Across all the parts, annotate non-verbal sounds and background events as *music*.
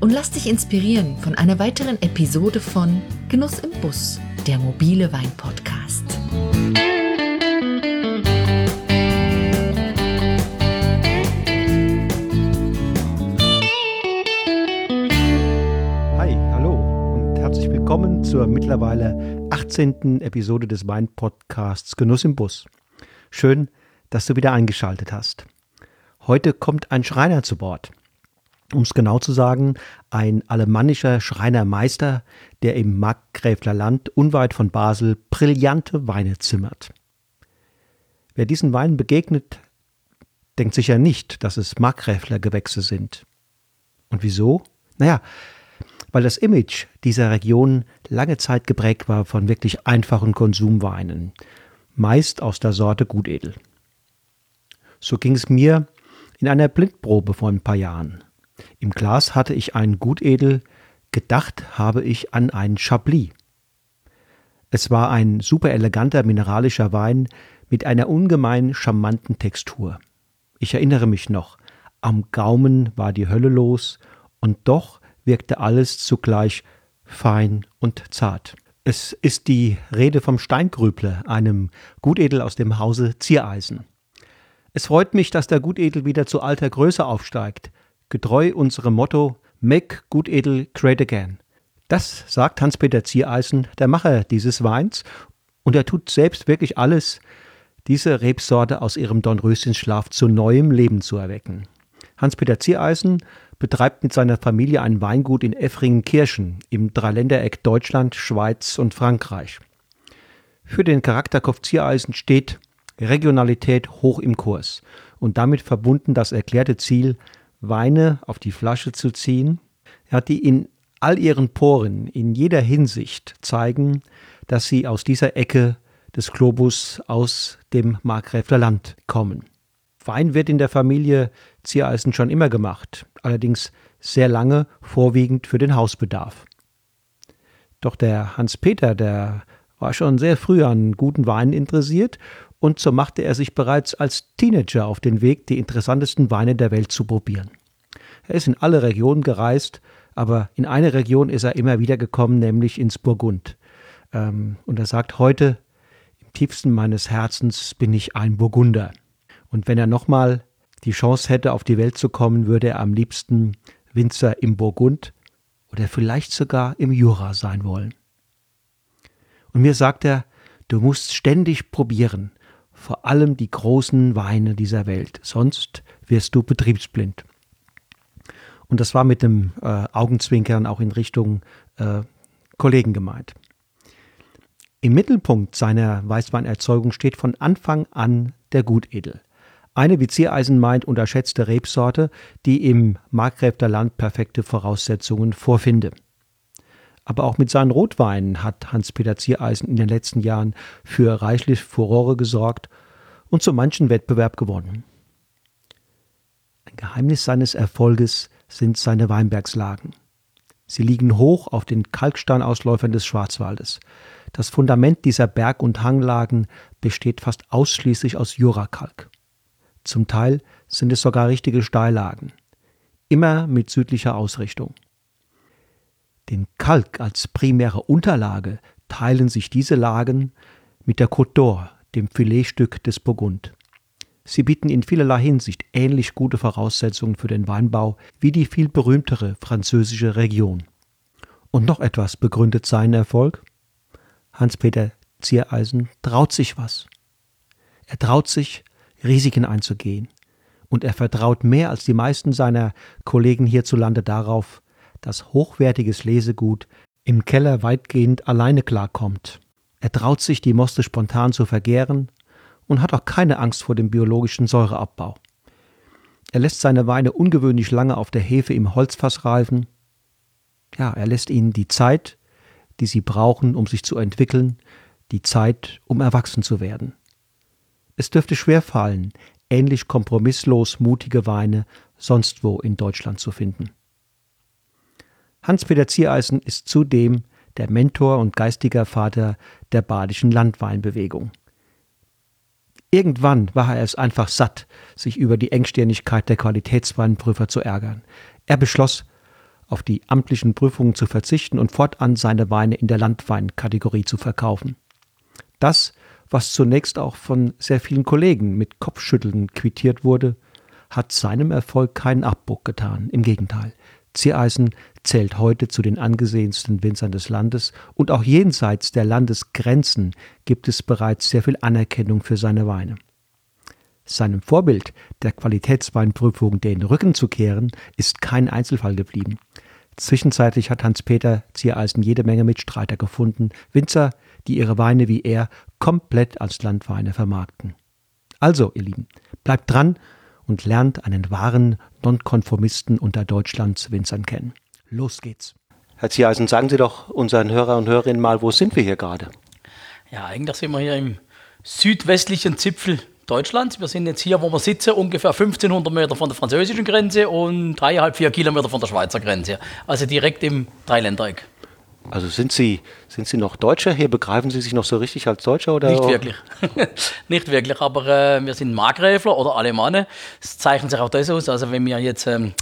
und lass dich inspirieren von einer weiteren Episode von Genuss im Bus, der mobile Wein-Podcast. Hi, hallo und herzlich willkommen zur mittlerweile 18. Episode des Wein-Podcasts Genuss im Bus. Schön, dass du wieder eingeschaltet hast. Heute kommt ein Schreiner zu Bord um es genau zu sagen, ein alemannischer Schreinermeister, der im Markgräfler Land unweit von Basel brillante Weine zimmert. Wer diesen Weinen begegnet, denkt sicher nicht, dass es Markgräfler Gewächse sind. Und wieso? Naja, weil das Image dieser Region lange Zeit geprägt war von wirklich einfachen Konsumweinen, meist aus der Sorte Gutedel. So ging es mir in einer Blindprobe vor ein paar Jahren. Im Glas hatte ich einen Gutedel, gedacht habe ich an einen Chablis. Es war ein super eleganter mineralischer Wein mit einer ungemein charmanten Textur. Ich erinnere mich noch, am Gaumen war die Hölle los, und doch wirkte alles zugleich fein und zart. Es ist die Rede vom Steingrüble, einem Gutedel aus dem Hause Ziereisen. Es freut mich, dass der Gutedel wieder zu alter Größe aufsteigt, getreu unserem Motto Make Gutedel Great Again. Das sagt Hans-Peter Ziereisen, der Macher dieses Weins, und er tut selbst wirklich alles, diese Rebsorte aus ihrem Dornröschenschlaf zu neuem Leben zu erwecken. Hans-Peter Ziereisen betreibt mit seiner Familie ein Weingut in Effringen-Kirchen im Dreiländereck Deutschland, Schweiz und Frankreich. Für den Charakterkopf Ziereisen steht Regionalität hoch im Kurs und damit verbunden das erklärte Ziel, Weine auf die Flasche zu ziehen, ja, die in all ihren Poren, in jeder Hinsicht zeigen, dass sie aus dieser Ecke des Globus aus dem Markgräfler Land kommen. Wein wird in der Familie Ziereisen schon immer gemacht, allerdings sehr lange vorwiegend für den Hausbedarf. Doch der Hans-Peter, der war schon sehr früh an guten Weinen interessiert und so machte er sich bereits als Teenager auf den Weg, die interessantesten Weine der Welt zu probieren. Er ist in alle Regionen gereist, aber in eine Region ist er immer wieder gekommen, nämlich ins Burgund. Ähm, und er sagt, heute im tiefsten meines Herzens bin ich ein Burgunder. Und wenn er nochmal die Chance hätte, auf die Welt zu kommen, würde er am liebsten Winzer im Burgund oder vielleicht sogar im Jura sein wollen. Und mir sagt er, du musst ständig probieren, vor allem die großen Weine dieser Welt, sonst wirst du betriebsblind. Und das war mit dem äh, Augenzwinkern auch in Richtung äh, Kollegen gemeint. Im Mittelpunkt seiner Weißweinerzeugung steht von Anfang an der Gutedel. Eine, wie Ziereisen meint, unterschätzte Rebsorte, die im Markgräfter Land perfekte Voraussetzungen vorfinde. Aber auch mit seinen Rotweinen hat Hans-Peter Ziereisen in den letzten Jahren für reichlich Furore gesorgt und so manchen Wettbewerb gewonnen. Ein Geheimnis seines Erfolges sind seine Weinbergslagen. Sie liegen hoch auf den Kalksteinausläufern des Schwarzwaldes. Das Fundament dieser Berg- und Hanglagen besteht fast ausschließlich aus Jurakalk. Zum Teil sind es sogar richtige Steillagen, immer mit südlicher Ausrichtung. Den Kalk als primäre Unterlage teilen sich diese Lagen mit der Côte d'Or, dem Filetstück des Burgund. Sie bieten in vielerlei Hinsicht ähnlich gute Voraussetzungen für den Weinbau wie die viel berühmtere französische Region. Und noch etwas begründet seinen Erfolg. Hans-Peter Ziereisen traut sich was. Er traut sich, Risiken einzugehen. Und er vertraut mehr als die meisten seiner Kollegen hierzulande darauf, dass hochwertiges Lesegut im Keller weitgehend alleine klarkommt. Er traut sich, die Moste spontan zu vergären und hat auch keine Angst vor dem biologischen Säureabbau. Er lässt seine Weine ungewöhnlich lange auf der Hefe im Holzfass reifen. Ja, er lässt ihnen die Zeit, die sie brauchen, um sich zu entwickeln, die Zeit, um erwachsen zu werden. Es dürfte schwer fallen, ähnlich kompromisslos mutige Weine sonst wo in Deutschland zu finden. Hans-Peter Ziereisen ist zudem der Mentor und geistiger Vater der badischen Landweinbewegung. Irgendwann war er es einfach satt, sich über die Engstirnigkeit der Qualitätsweinprüfer zu ärgern. Er beschloss, auf die amtlichen Prüfungen zu verzichten und fortan seine Weine in der Landweinkategorie zu verkaufen. Das, was zunächst auch von sehr vielen Kollegen mit Kopfschütteln quittiert wurde, hat seinem Erfolg keinen Abbruch getan. Im Gegenteil. Ziereisen zählt heute zu den angesehensten Winzern des Landes und auch jenseits der Landesgrenzen gibt es bereits sehr viel Anerkennung für seine Weine. Seinem Vorbild der Qualitätsweinprüfung den Rücken zu kehren, ist kein Einzelfall geblieben. Zwischenzeitlich hat Hans-Peter Ziereisen jede Menge Mitstreiter gefunden, Winzer, die ihre Weine wie er komplett als Landweine vermarkten. Also, ihr Lieben, bleibt dran und lernt einen wahren Nonkonformisten unter Deutschlands Winzern kennen. Los geht's. Herr Ziereisen, sagen Sie doch unseren Hörer und Hörerinnen mal, wo sind wir hier gerade? Ja, eigentlich sind wir hier im südwestlichen Zipfel Deutschlands. Wir sind jetzt hier, wo wir sitzen, ungefähr 1500 Meter von der französischen Grenze und dreieinhalb, vier Kilometer von der Schweizer Grenze. Also direkt im Dreiländereck. Also sind Sie, sind Sie noch Deutscher? Hier begreifen Sie sich noch so richtig als Deutscher? Oder? Nicht wirklich. *laughs* nicht wirklich, aber äh, wir sind Markgräfler oder Alemannen. Das zeichnet sich auch das aus. Also wenn wir jetzt ähm,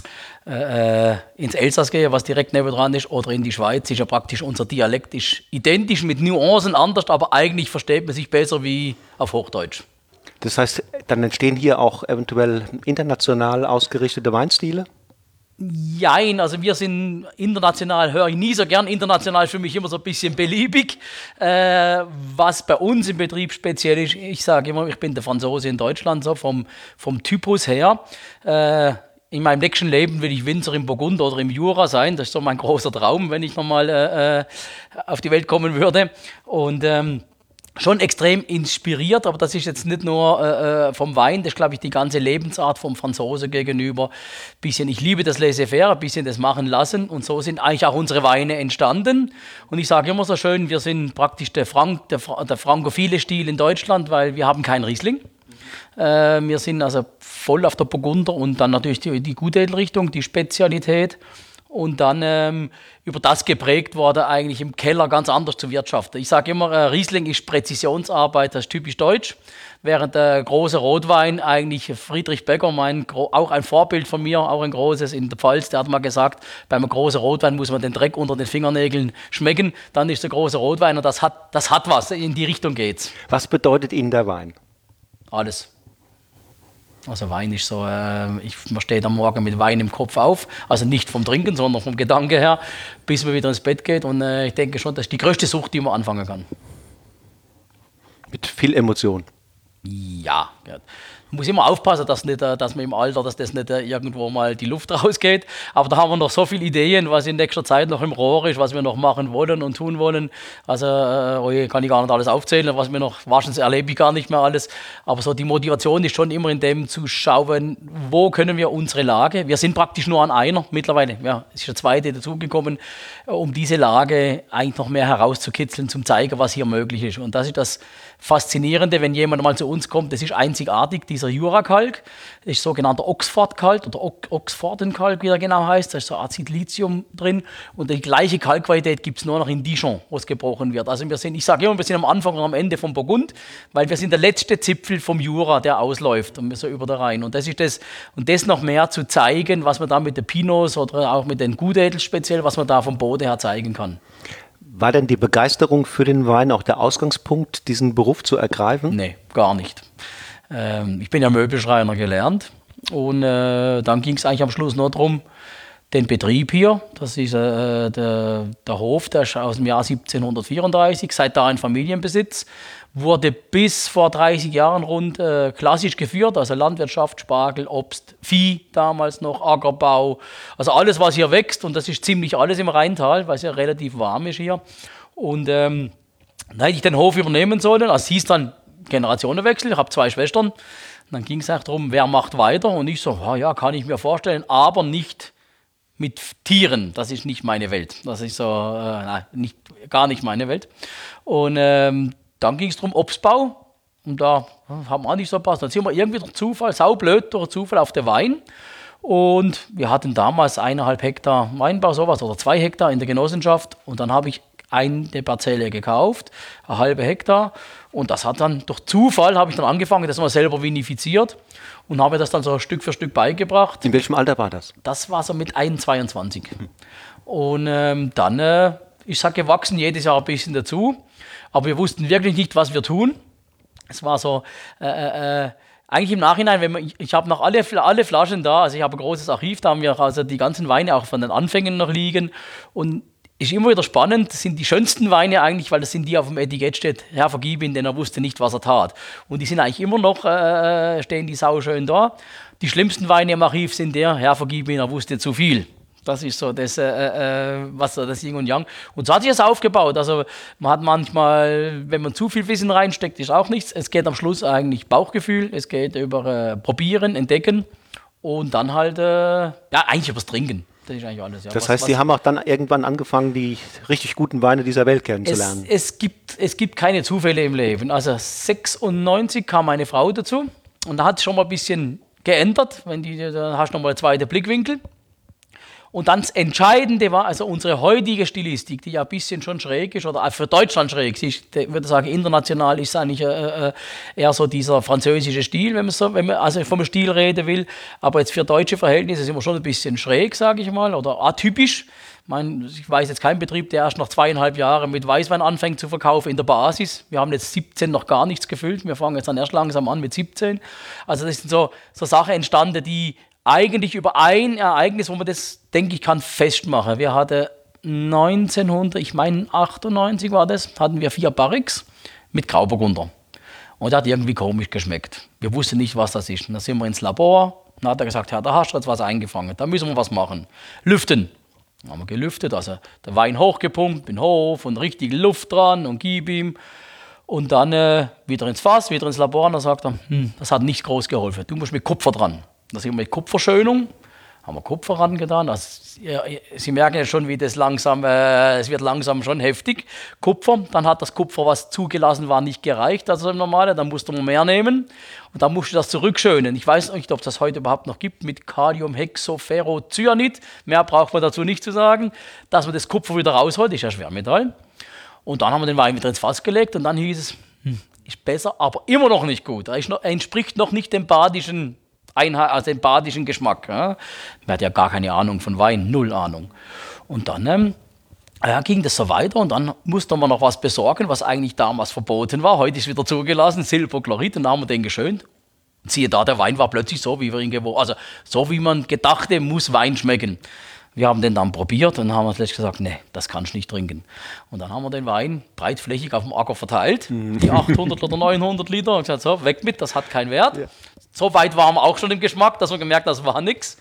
äh, ins Elsass gehen, was direkt nebenan ist, oder in die Schweiz, ist ja praktisch unser Dialekt ist identisch mit Nuancen anders, aber eigentlich versteht man sich besser wie auf Hochdeutsch. Das heißt, dann entstehen hier auch eventuell international ausgerichtete Weinstile? Jein, also wir sind international, höre ich nie so gern. International ist für mich immer so ein bisschen beliebig. Äh, was bei uns im Betrieb speziell ist, ich sage immer, ich bin der Franzose in Deutschland, so vom, vom Typus her. Äh, in meinem nächsten Leben will ich Winzer im Burgund oder im Jura sein. Das ist so mein großer Traum, wenn ich nochmal äh, äh, auf die Welt kommen würde. Und ähm, schon extrem inspiriert, aber das ist jetzt nicht nur äh, äh vom Wein, das ist, glaube ich, die ganze Lebensart vom Franzose gegenüber. Bisschen, ich liebe das Laissez-faire, ein bisschen das machen lassen und so sind eigentlich auch unsere Weine entstanden. Und ich sage immer so schön, wir sind praktisch der, Frank, der, der frankophile Stil in Deutschland, weil wir haben keinen Riesling. Äh, wir sind also voll auf der Burgunder und dann natürlich die, die Gutedelrichtung, die Spezialität und dann ähm, über das geprägt wurde, eigentlich im Keller ganz anders zu wirtschaften. Ich sage immer, äh, Riesling ist Präzisionsarbeit, das ist typisch deutsch, während der große Rotwein eigentlich Friedrich Becker, mein, auch ein Vorbild von mir, auch ein großes in der Pfalz, der hat mal gesagt, beim großen Rotwein muss man den Dreck unter den Fingernägeln schmecken, dann ist der große Rotwein und das hat, das hat was, in die Richtung geht's. Was bedeutet Ihnen der Wein? Alles. Also Wein ist so, äh, ich, man steht am Morgen mit Wein im Kopf auf, also nicht vom Trinken, sondern vom Gedanke her, bis man wieder ins Bett geht. Und äh, ich denke schon, das ist die größte Sucht, die man anfangen kann. Mit viel Emotion. Ja, muss immer aufpassen, dass, nicht, äh, dass man im Alter, dass das nicht äh, irgendwo mal die Luft *laughs* rausgeht. Aber da haben wir noch so viele Ideen, was in nächster Zeit noch im Rohr ist, was wir noch machen wollen und tun wollen. Also äh, kann ich gar nicht alles aufzählen, was wir noch wahrscheinlich erlebe ich gar nicht mehr alles. Aber so die Motivation ist schon immer in dem zu schauen, wo können wir unsere Lage, wir sind praktisch nur an einer mittlerweile, ja, es ist der zweite dazugekommen, um diese Lage eigentlich noch mehr herauszukitzeln, zum zeigen, was hier möglich ist. Und das ist das Faszinierende, wenn jemand mal zu uns kommt, das ist einzigartig, dieser Jurakalk, das ist sogenannter Oxford-Kalk oder Oxfordenkalk, wie er genau heißt, da ist so Acid Lithium drin und die gleiche Kalkqualität gibt es nur noch in Dijon, wo es gebrochen wird. Also wir sind, ich sage immer, wir sind am Anfang und am Ende vom Burgund, weil wir sind der letzte Zipfel vom Jura, der ausläuft und wir so über der Rhein. Und das ist das, und das noch mehr zu zeigen, was man da mit den Pinots oder auch mit den Gutedels speziell, was man da vom Boden her zeigen kann. War denn die Begeisterung für den Wein auch der Ausgangspunkt, diesen Beruf zu ergreifen? Nee, gar nicht. Ähm, ich bin ja Möbelschreiner gelernt und äh, dann ging es eigentlich am Schluss nur darum, den Betrieb hier, das ist äh, der, der Hof, der ist aus dem Jahr 1734, seit da in Familienbesitz wurde bis vor 30 Jahren rund äh, klassisch geführt, also Landwirtschaft, Spargel, Obst, Vieh damals noch, Ackerbau, also alles, was hier wächst und das ist ziemlich alles im Rheintal, weil es ja relativ warm ist hier. Und ähm, da hätte ich den Hof übernehmen sollen, es hieß dann Generationenwechsel, ich habe zwei Schwestern, und dann ging es auch darum, wer macht weiter und ich so, ja, kann ich mir vorstellen, aber nicht mit Tieren. Das ist nicht meine Welt. Das ist so, äh, nein, nicht, gar nicht meine Welt. Und ähm, dann ging es darum, Obstbau. Und da haben wir auch nicht so passt. Dann sind wir irgendwie durch Zufall, saublöd durch Zufall auf der Wein. Und wir hatten damals eineinhalb Hektar Weinbau, sowas, oder zwei Hektar in der Genossenschaft. Und dann habe ich eine Parzelle gekauft, eine halbe Hektar. Und das hat dann durch Zufall, habe ich dann angefangen, das mal selber vinifiziert und habe das dann so Stück für Stück beigebracht. In welchem Alter war das? Das war so mit 1, 22. Und ähm, dann äh, ist es gewachsen, jedes Jahr ein bisschen dazu. Aber wir wussten wirklich nicht, was wir tun. Es war so, äh, äh, eigentlich im Nachhinein, wenn man, ich, ich habe noch alle, alle Flaschen da, also ich habe ein großes Archiv, da haben wir also die ganzen Weine auch von den Anfängen noch liegen. Und ist immer wieder spannend, das sind die schönsten Weine eigentlich, weil das sind die auf dem Etikett steht, Herr vergib ihn, denn er wusste nicht, was er tat. Und die sind eigentlich immer noch, äh, stehen die sauschön da. Die schlimmsten Weine im Archiv sind der, Herr vergib ihn, er wusste zu viel. Das ist so das, äh, äh, was das Yin und Yang. Und so hat sich das aufgebaut. Also man hat manchmal, wenn man zu viel Wissen reinsteckt, ist auch nichts. Es geht am Schluss eigentlich Bauchgefühl. Es geht über äh, Probieren, Entdecken und dann halt, äh, ja, eigentlich übers Trinken. Das ist eigentlich alles. Ja. Das heißt, Sie haben auch dann irgendwann angefangen, die richtig guten Weine dieser Welt kennenzulernen. Es, es, gibt, es gibt keine Zufälle im Leben. Also 96 kam meine Frau dazu und da hat es schon mal ein bisschen geändert. Wenn die, dann hast du noch mal einen zweiten Blickwinkel. Und dann das Entscheidende war also unsere heutige Stilistik, die ja ein bisschen schon schräg ist, oder für Deutschland schräg. Ich würde sagen, international ist eigentlich äh, äh, eher so dieser französische Stil, wenn man, so, wenn man also vom Stil reden will. Aber jetzt für deutsche Verhältnisse sind wir schon ein bisschen schräg, sage ich mal, oder atypisch. Ich, meine, ich weiß jetzt keinen Betrieb, der erst nach zweieinhalb Jahren mit Weißwein anfängt zu verkaufen in der Basis. Wir haben jetzt 17 noch gar nichts gefüllt. Wir fangen jetzt dann erst langsam an mit 17. Also das sind so, so Sachen entstanden, die eigentlich über ein Ereignis, wo man das, denke ich, kann festmachen. Wir hatten 1900, ich meine 98 war das, hatten wir vier Barrix mit Grauburgunder. Und der hat irgendwie komisch geschmeckt. Wir wussten nicht, was das ist. Und dann sind wir ins Labor. Dann hat er gesagt, ja, da hast du jetzt was eingefangen. Da müssen wir was machen. Lüften. Dann haben wir gelüftet, also der Wein hochgepumpt, in Hof und richtig Luft dran und gib ihm. Und dann äh, wieder ins Fass, wieder ins Labor. Und dann sagt er, hm, das hat nicht groß geholfen. Du musst mit Kupfer dran. Da sind wir mit Kupferschönung, haben wir Kupfer rangetan. Also, Sie merken ja schon, wie das langsam, äh, es wird langsam schon heftig. Kupfer, dann hat das Kupfer, was zugelassen war, nicht gereicht, also im Normale, dann musste man mehr nehmen und dann musste das zurückschönen. Ich weiß nicht, ob das heute überhaupt noch gibt mit Kaliumhexoferrocyanid. Mehr braucht man dazu nicht zu sagen. Dass man das Kupfer wieder rausholt, ist ja Schwermetall. Und dann haben wir den Wein wieder ins Fass gelegt und dann hieß es, hm, ist besser, aber immer noch nicht gut. Er entspricht noch nicht dem badischen Einheit, also den badischen Geschmack. Ja. Man hat ja gar keine Ahnung von Wein, null Ahnung. Und dann ähm, ja, ging das so weiter und dann musste man noch was besorgen, was eigentlich damals verboten war. Heute ist wieder zugelassen, Silberchlorid, und dann haben wir den geschönt. Und siehe da, der Wein war plötzlich so, wie wir ihn gewohnt Also so wie man gedachte, muss Wein schmecken. Wir haben den dann probiert und haben uns letztlich gesagt, nee, das kannst du nicht trinken. Und dann haben wir den Wein breitflächig auf dem Acker verteilt, mhm. die 800 oder 900 Liter, und gesagt, so, weg mit, das hat keinen Wert. Ja. So weit waren wir auch schon im Geschmack, dass wir gemerkt haben, das war nichts.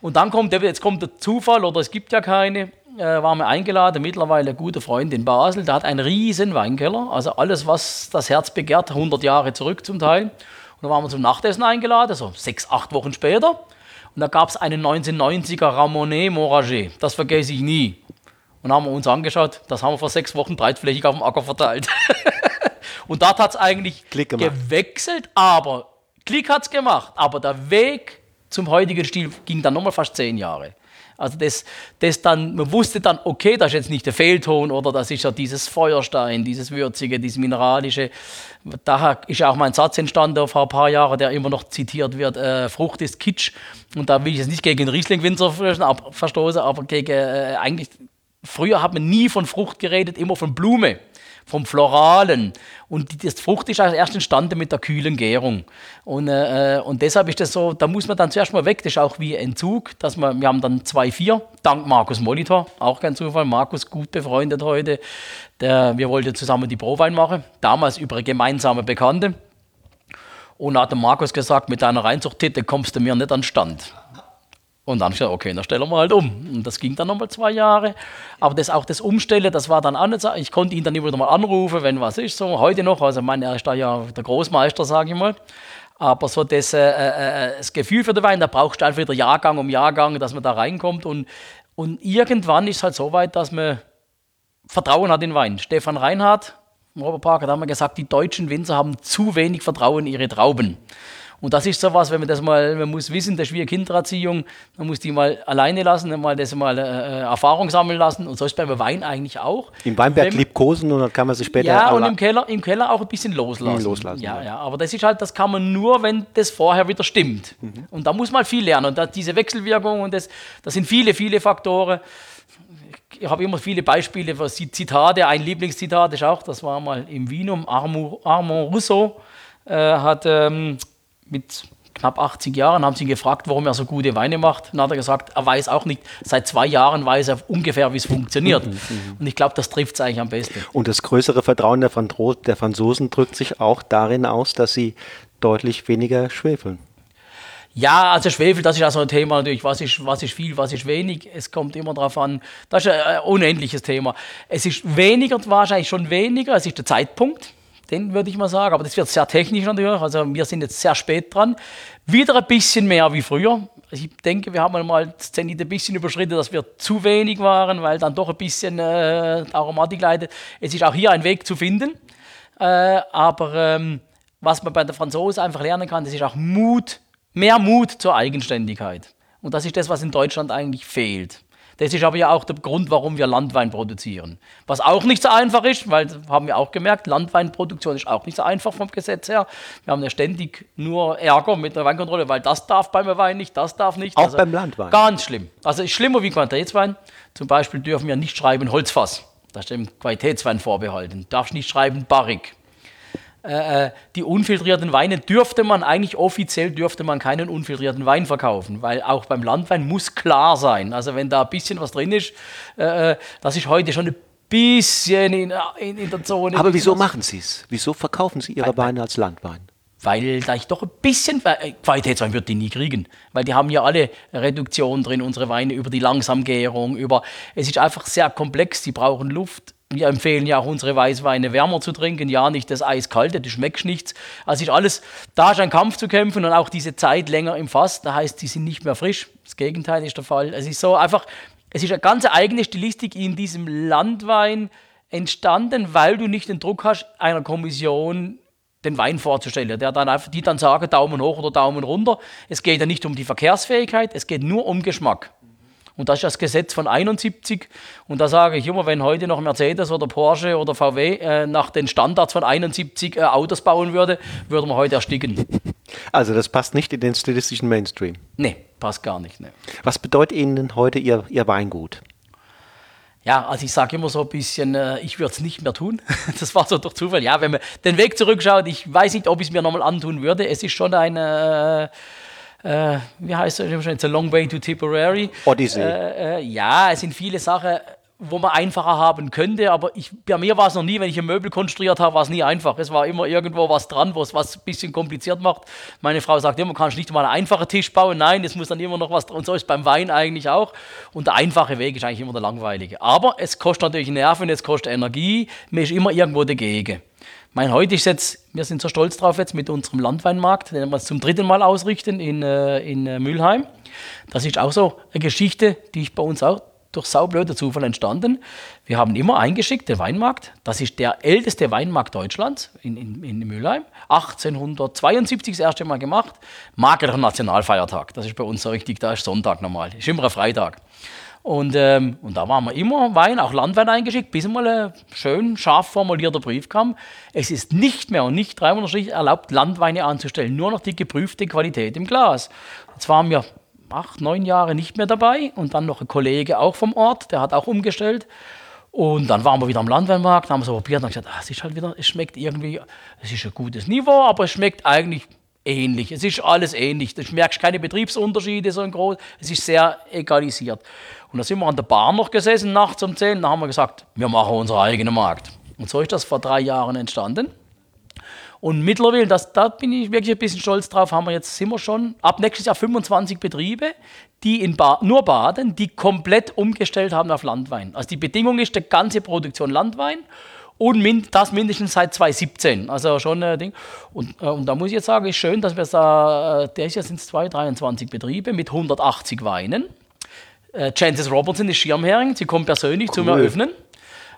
Und dann kommt, jetzt kommt der Zufall, oder es gibt ja keine, äh, waren wir eingeladen, mittlerweile ein guter Freund in Basel, der hat einen riesen Weinkeller, also alles, was das Herz begehrt, 100 Jahre zurück zum Teil. Und da waren wir zum Nachtessen eingeladen, so sechs, acht Wochen später. Und da gab es einen 1990er Ramonet Moragé. Das vergesse ich nie. Und haben wir uns angeschaut, das haben wir vor sechs Wochen breitflächig auf dem Acker verteilt. *laughs* und dort hat es eigentlich gewechselt, aber Klick hat es gemacht. Aber der Weg zum heutigen Stil ging dann nochmal fast zehn Jahre. Also das, das dann, man wusste dann, okay, das ist jetzt nicht der Fehlton oder das ist ja dieses Feuerstein, dieses Würzige, dieses Mineralische. Daher ist auch mein Satz entstanden vor ein paar Jahren, der immer noch zitiert wird, äh, Frucht ist Kitsch. Und da will ich jetzt nicht gegen Riesling-Winzer verstoßen, aber gegen, äh, eigentlich, früher hat man nie von Frucht geredet, immer von Blume vom Floralen. Und das Frucht ist erst entstanden mit der kühlen Gärung. Und, äh, und deshalb ist das so, da muss man dann zuerst mal weg. Das ist auch wie Entzug. Dass man, wir haben dann 2,4, dank Markus Molitor, auch kein Zufall. Markus, gut befreundet heute. Der, wir wollten zusammen die Prowein machen, damals über gemeinsame Bekannte. Und da hat der Markus gesagt, mit deiner Reinzuchtitte kommst du mir nicht an Stand. Und dann habe ich gesagt, okay, dann stellen wir halt um. Und das ging dann nochmal zwei Jahre. Aber das auch das Umstellen, das war dann anders. Ich konnte ihn dann immer wieder mal anrufen, wenn was ist. So heute noch, also mein, er ist da ja der Großmeister, sage ich mal. Aber so das, äh, äh, das Gefühl für den Wein, da brauchst du einfach wieder Jahrgang um Jahrgang, dass man da reinkommt. Und, und irgendwann ist es halt so weit, dass man Vertrauen hat in Wein. Stefan Reinhardt im Oberpark hat einmal gesagt, die deutschen Winzer haben zu wenig Vertrauen in ihre Trauben. Und das ist sowas, wenn man das mal, man muss wissen, das ist wie eine Kindererziehung, man muss die mal alleine lassen, mal das mal äh, äh Erfahrung sammeln lassen und so ist beim Wein eigentlich auch. Im Weinberg wenn, liebkosen und dann kann man sich später... Ja, und im Keller, im Keller auch ein bisschen loslassen. loslassen ja, ja, aber das ist halt, das kann man nur, wenn das vorher wieder stimmt. Mhm. Und da muss man viel lernen und da, diese Wechselwirkung und das, das sind viele, viele Faktoren ich habe immer viele Beispiele, was Zitate, ein Lieblingszitat ist auch, das war mal im Wienum, Armand Rousseau äh, hat ähm, mit knapp 80 Jahren, haben sie ihn gefragt, warum er so gute Weine macht. Dann hat er gesagt, er weiß auch nicht, seit zwei Jahren weiß er ungefähr, wie es funktioniert. Mhm, mhm. Und ich glaube, das trifft es eigentlich am besten. Und das größere Vertrauen der, Franzosen drückt sich auch darin aus, dass sie deutlich weniger schwefeln. Ja, also Schwefel, das ist ja so ein Thema natürlich, was ist, was ist viel, was ist wenig. Es kommt immer darauf an, das ist ein unendliches Thema. Es ist weniger, wahrscheinlich schon weniger, es ist der Zeitpunkt, den würde ich mal sagen, aber das wird sehr technisch natürlich, also wir sind jetzt sehr spät dran. Wieder ein bisschen mehr wie früher. Ich denke, wir haben mal das Zenit ein bisschen überschritten, dass wir zu wenig waren, weil dann doch ein bisschen äh, Aromatik leidet. Es ist auch hier ein Weg zu finden, äh, aber ähm, was man bei der Franzosen einfach lernen kann, das ist auch Mut, Mehr Mut zur Eigenständigkeit. Und das ist das, was in Deutschland eigentlich fehlt. Das ist aber ja auch der Grund, warum wir Landwein produzieren. Was auch nicht so einfach ist, weil haben wir auch gemerkt, Landweinproduktion ist auch nicht so einfach vom Gesetz her. Wir haben ja ständig nur Ärger mit der Weinkontrolle, weil das darf beim Wein nicht, das darf nicht. Auch also beim Landwein. Ganz schlimm. Also ist schlimmer wie Qualitätswein. Zum Beispiel dürfen wir nicht schreiben Holzfass. Das ist dem Qualitätswein vorbehalten. Du darfst nicht schreiben Barrik. Äh, äh, die unfiltrierten Weine dürfte man eigentlich offiziell dürfte man keinen unfiltrierten Wein verkaufen, weil auch beim Landwein muss klar sein. Also wenn da ein bisschen was drin ist, äh, äh das ist heute schon ein bisschen in, in, in der Zone. Aber wieso machen Sie es? Wieso verkaufen Sie Ihre Weine als Landwein? weil da ich doch ein bisschen Qualitätswein wird die nie kriegen, weil die haben ja alle Reduktionen drin, unsere Weine über die Langsamgärung, über es ist einfach sehr komplex, die brauchen Luft, wir empfehlen ja auch unsere Weißweine wärmer zu trinken, ja nicht das eiskalte, das schmeckt nichts. Also ist alles, da ist ein Kampf zu kämpfen und auch diese Zeit länger im Fass, da heißt, die sind nicht mehr frisch. Das Gegenteil ist der Fall. Es ist so einfach, es ist eine ganz eigene Stilistik in diesem Landwein entstanden, weil du nicht den Druck hast, einer Kommission den Wein vorzustellen, der dann einfach, die dann sagen, Daumen hoch oder Daumen runter. Es geht ja nicht um die Verkehrsfähigkeit, es geht nur um Geschmack. Und das ist das Gesetz von 71. Und da sage ich immer, wenn heute noch Mercedes oder Porsche oder VW äh, nach den Standards von 71 äh, Autos bauen würde, würde man heute ersticken. Also das passt nicht in den stilistischen Mainstream. Nee, passt gar nicht. Nee. Was bedeutet Ihnen heute Ihr, Ihr Weingut? Ja, also ich sage immer so ein bisschen, äh, ich würde es nicht mehr tun. *laughs* Das war so durch Zufall. Ja, wenn man den Weg zurückschaut, ich weiß nicht, ob ich es mir nochmal antun würde. Es ist schon eine äh, wie heißt es, It's a long way to Tipperary. Odyssey. Äh, äh, ja, es sind viele Sachen, wo man einfacher haben könnte, aber ich, bei mir war es noch nie, wenn ich ein Möbel konstruiert habe, war es nie einfach. Es war immer irgendwo was dran, was was ein bisschen kompliziert macht. Meine Frau sagt immer, kannst nicht mal einen einfachen Tisch bauen. Nein, es muss dann immer noch was dran. Und so ist beim Wein eigentlich auch. Und der einfache Weg ist eigentlich immer der langweilige. Aber es kostet natürlich Nerven, es kostet Energie. Man ist immer irgendwo dagegen. Mein heute ist jetzt, wir sind so stolz drauf jetzt mit unserem Landweinmarkt, den wir zum dritten Mal ausrichten in, äh, in äh, Mülheim. Das ist auch so eine Geschichte, die ich bei uns auch durch saublöder Zufall entstanden. Wir haben immer eingeschickt, den Weinmarkt. Das ist der älteste Weinmarkt Deutschlands in, in, in Mülheim. 1872 das erste Mal gemacht. Magerer Nationalfeiertag. Das ist bei uns so richtig, da ist Sonntag normal. Ist immer ein Freitag. Und, ähm, und da waren wir immer Wein, auch Landwein eingeschickt, bis mal ein schön scharf formulierter Brief kam. Es ist nicht mehr und nicht 300 Strich erlaubt, Landweine anzustellen, nur noch die geprüfte Qualität im Glas. Jetzt waren wir acht, neun Jahre nicht mehr dabei und dann noch ein Kollege auch vom Ort, der hat auch umgestellt. Und dann waren wir wieder am Landweinmarkt, haben so probiert und gesagt, ah, es ist halt wieder, es schmeckt irgendwie, es ist ein gutes Niveau, aber es schmeckt eigentlich ähnlich. Es ist alles ähnlich. Du merkst keine Betriebsunterschiede so groß. Es ist sehr egalisiert. Und da sind wir an der Bar noch gesessen, nachts um 10. Da haben wir gesagt, wir machen unseren eigenen Markt. Und so ist das vor drei Jahren entstanden. Und mittlerweile, das, da bin ich wirklich ein bisschen stolz drauf, haben wir jetzt, sind wir schon ab nächstes Jahr 25 Betriebe, die in ba nur baden, die komplett umgestellt haben auf Landwein. Also die Bedingung ist, die ganze Produktion Landwein Und min das mindestens seit 2017. Also schon ein Ding. Und, äh, und da muss ich jetzt sagen, ist schön, dass wir da, äh, der ist jetzt ins 223 Betriebe mit 180 Weinen. Äh, Chances Robertson ist Schirmherrin, sie kommt persönlich cool. zum Eröffnen.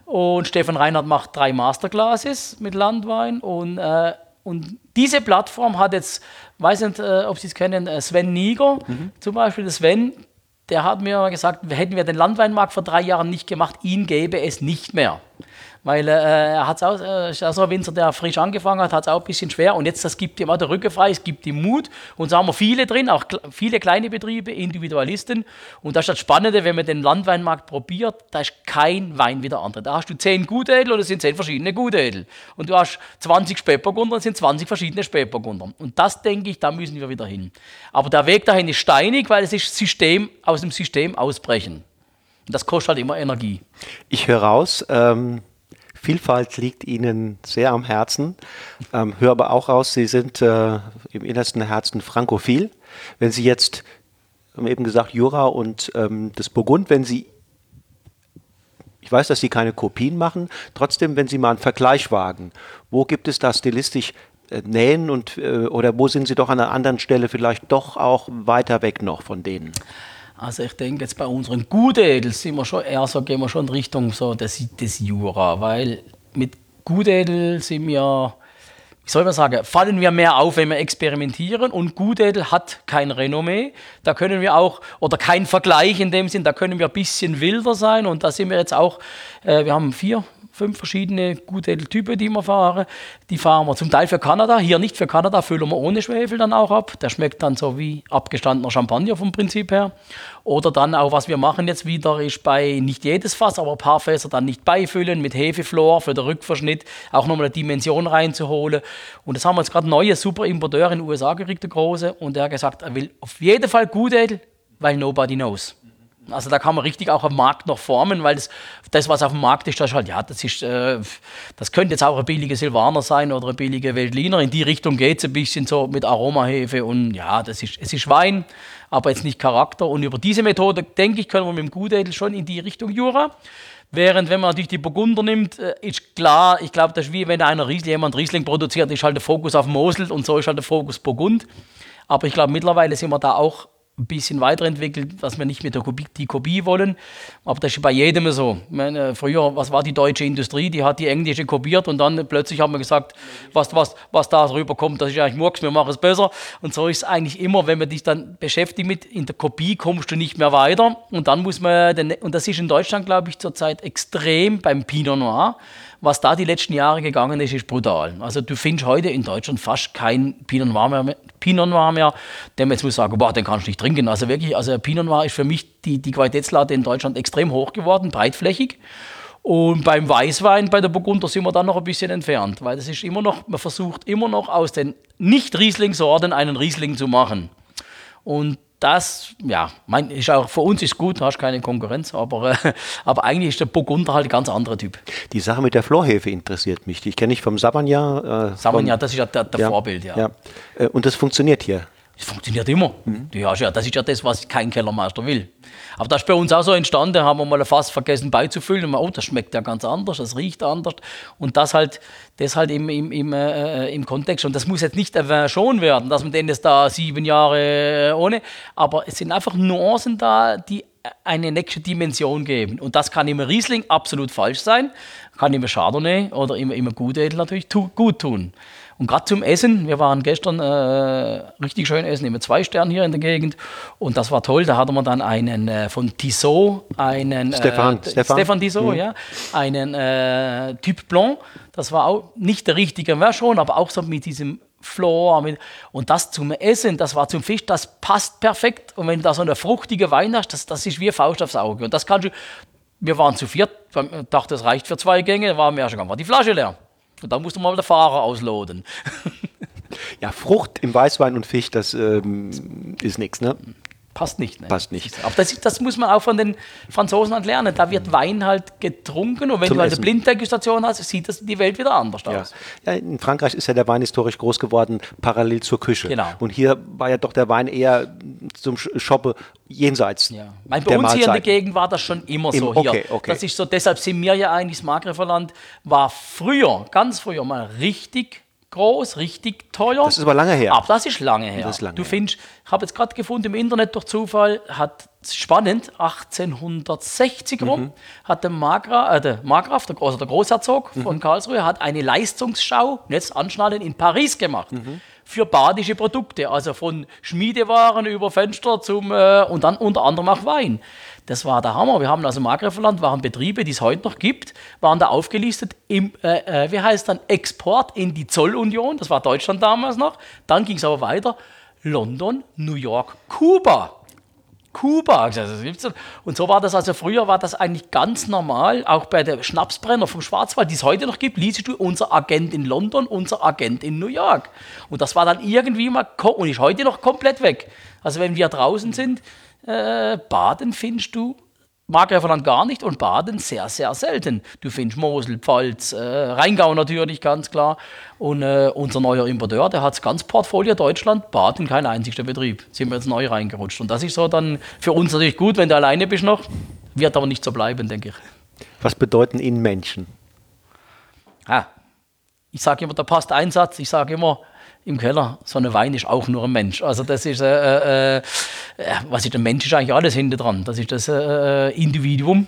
Und Stefan Reinhardt macht drei Masterclasses mit Landwein. Und, äh, und diese Plattform hat jetzt, weiß nicht, äh, ob Sie es kennen, äh, Sven Niger mhm. zum Beispiel. Sven, der hat mir gesagt, hätten wir den Landweinmarkt vor drei Jahren nicht gemacht, ihn gäbe es nicht mehr. Weil äh, er hat auch, äh, also Winzer, der frisch angefangen hat, hat es auch ein bisschen schwer. Und jetzt, das gibt ihm auch der Rücken frei, es gibt ihm Mut. Und so haben wir viele drin, auch viele kleine Betriebe, Individualisten. Und das ist das Spannende, wenn man den Landweinmarkt probiert, da ist kein Wein wie der andere. Da hast du zehn Gutädel oder es sind zehn verschiedene Gutädel. Und du hast 20 Spätburgunder und es sind 20 verschiedene Spätburgunder. Und das, denke ich, da müssen wir wieder hin. Aber der Weg dahin ist steinig, weil es ist System, aus dem System ausbrechen. Und das kostet halt immer Energie. Ich höre raus, ähm Vielfalt liegt Ihnen sehr am Herzen. Ähm, höre aber auch raus, Sie sind äh, im innersten Herzen frankophil. Wenn Sie jetzt, haben eben gesagt, Jura und ähm, das Burgund, wenn Sie, ich weiß, dass Sie keine Kopien machen, trotzdem, wenn Sie mal einen Vergleich wagen, wo gibt es da stilistisch äh, Nähen und, äh, oder wo sind Sie doch an einer anderen Stelle vielleicht doch auch weiter weg noch von denen? Also ich denke jetzt bei unseren Gutedels sind wir schon eher so, gehen wir schon in Richtung so des, des Jura, weil mit Gutedel sind wir, wie soll man sagen, fallen wir mehr auf, wenn wir experimentieren und Gutedel hat kein Renommee, da können wir auch, oder kein Vergleich in dem Sinn, da können wir ein bisschen wilder sein und da sind wir jetzt auch, äh, wir haben vier, fünf verschiedene Gutedeltypen, die wir fahren. Die fahren wir zum Teil für Kanada, hier nicht für Kanada, füllen wir ohne Schwefel dann auch ab. Der schmeckt dann so wie abgestandener Champagner vom Prinzip her. Oder dann auch, was wir machen jetzt wieder, ist bei nicht jedes Fass, aber ein paar Fässer dann nicht beifüllen mit Hefeflor für den Rückverschnitt, auch nochmal eine Dimension reinzuholen. Und das haben wir jetzt gerade neue Importeur in den USA gekriegt, der Große, und der hat gesagt, er will auf jeden Fall Gutedel, weil nobody knows. Also da kann man richtig auch am Markt noch formen, weil das, das was auf dem Markt ist, das ist halt, ja, das ist, äh, das könnte jetzt auch ein billiger Silvaner sein oder ein billiger Veltliner. In die Richtung geht es ein bisschen so mit Aromahefe und ja, das ist, es ist Wein, aber jetzt nicht Charakter. Und über diese Methode, denke ich, können wir mit dem Gutedel schon in die Richtung Jura. Während, wenn man natürlich die Burgunder nimmt, äh, ist klar, ich glaube, das ist wie wenn einer Riesling, jemand Riesling produziert, ist halt der Fokus auf Mosel und so ist halt der Fokus Burgund. Aber ich glaube, mittlerweile sind wir da auch ein bisschen weiterentwickelt, dass wir nicht mehr die Kopie wollen. Aber das ist bei jedem so. Meine, früher, was war die deutsche Industrie? Die hat die englische kopiert und dann plötzlich haben wir gesagt, was, was, was da rüberkommt, das ist eigentlich Murks, wir machen es besser. Und so ist es eigentlich immer, wenn man dich dann beschäftigt mit, in der Kopie kommst du nicht mehr weiter. Und dann muss man, den, und das ist in Deutschland, glaube ich, zurzeit extrem beim Pinot Noir was da die letzten Jahre gegangen ist, ist brutal. Also du findest heute in Deutschland fast kein Pinot Noir mehr, Pinot Noir mehr der man jetzt muss sagen, boah, den kannst du nicht trinken. Also wirklich, also Pinot Noir ist für mich die, die Qualitätslade in Deutschland extrem hoch geworden, breitflächig. Und beim Weißwein, bei der Burgunder, sind wir dann noch ein bisschen entfernt, weil das ist immer noch, man versucht immer noch aus den Nicht-Riesling-Sorten einen Riesling zu machen. Und das, ja, mein, ist auch für uns ist gut, du hast keine Konkurrenz, aber, äh, *laughs* aber eigentlich ist der Burgunder halt ein ganz anderer Typ. Die Sache mit der Florhefe interessiert mich. Ich kenne dich vom Savagnin. Äh, Savagnin, das ist ja der, der ja, Vorbild, ja. ja. Äh, und das funktioniert hier. Es funktioniert immer. Mhm. Ja, das ist ja das, was kein Kellermeister will. Aber das ist bei uns auch so entstanden, da haben wir mal fast vergessen beizufüllen. Und wir, oh, das schmeckt ja ganz anders, das riecht anders. Und das halt, das halt im, im, im, äh, im Kontext. Und das muss jetzt nicht schon werden, dass man den jetzt da sieben Jahre äh, ohne. Aber es sind einfach Nuancen da, die eine nächste Dimension geben. Und das kann immer Riesling absolut falsch sein, kann immer Chardonnay oder immer, immer Gutedel natürlich tu, gut tun. Und gerade zum Essen, wir waren gestern äh, richtig schön essen, immer zwei Sterne hier in der Gegend. Und das war toll. Da hatten wir dann einen äh, von Tissot, einen Stefan, äh, Stefan. Stefan Tissot, mhm. ja, einen äh, Typ Blanc. Das war auch nicht der richtige wäre schon, aber auch so mit diesem Flor. Mit, und das zum Essen, das war zum Fisch, das passt perfekt. Und wenn du da so eine fruchtige Wein hast, das, das ist wie Faust aufs Auge. Und das kannst du, wir waren zu viert, dachte, das reicht für zwei Gänge, war ersten Gang, war die Flasche leer. Dann musst du mal der Fahrer ausloden. ja, Frucht im Weißwein und Fisch, das ähm, ist nichts, ne? Passt nicht. Ne? Passt nicht. Aber das, das, muss man auch von den Franzosen halt lernen. Da wird Wein halt getrunken und wenn Zum du halt eine Blinddegustation hast, sieht das die Welt wieder anders Ja. aus. ja, in Frankreich ist ja der Wein historisch groß geworden, parallel zur Küche. Genau. Und hier war ja doch der Wein eher zum Shoppe jenseits. Ja. Weil bei uns hier in der Mahlzeiten. Gegend war das schon immer Im- so hier. okay, okay. Das ist so, deshalb sind wir ja eigentlich, das Markgräferland war früher, ganz früher mal richtig groß, richtig teuer. Das ist aber lange her. Aber das ist lange her. Ist lange du her. findest, ich habe jetzt gerade gefunden im Internet durch Zufall, hat spannend 1860 rum Mhm. hat der, Margra, äh, der Markgraf, der, also der Großherzog Mhm. von Karlsruhe, hat eine Leistungsschau, jetzt anschnallen, in Paris gemacht. Mhm. Für badische Produkte, also von Schmiedewaren über Fenster zum äh, und dann unter anderem auch Wein. Das war der Hammer. Wir haben also im Markgräflerland waren Betriebe, die es heute noch gibt, waren da aufgelistet im, äh, äh, wie heißt dann, Export in die Zollunion, das war Deutschland damals noch. Dann ging es aber weiter, London, New York, Kuba. Kuba. Und so war das also früher, war das eigentlich ganz normal, auch bei der Schnapsbrenner vom Schwarzwald, die es heute noch gibt, liest du unser Agent in London, unser Agent in New York. Und das war dann irgendwie mal, und ist heute noch komplett weg. Also wenn wir draußen sind, äh, Baden findest du Markgräferland gar nicht und Baden sehr, sehr selten. Du findest Mosel, Pfalz, äh, Rheingau natürlich, ganz klar. Und äh, unser neuer Importeur, der hat das ganz Portfolio Deutschland, Baden kein einziger Betrieb. Sind wir jetzt neu reingerutscht. Und das ist so dann für uns natürlich gut, wenn du alleine bist noch. Wird aber nicht so bleiben, denke ich. Was bedeuten Ihnen Menschen? Ah, ich sage immer, da passt ein Satz. Ich sage immer, im Keller, so eine Wein ist auch nur ein Mensch. Also das ist, äh, äh, äh, was ist der Mensch, ist eigentlich alles hinter dran. Das ist das äh, Individuum.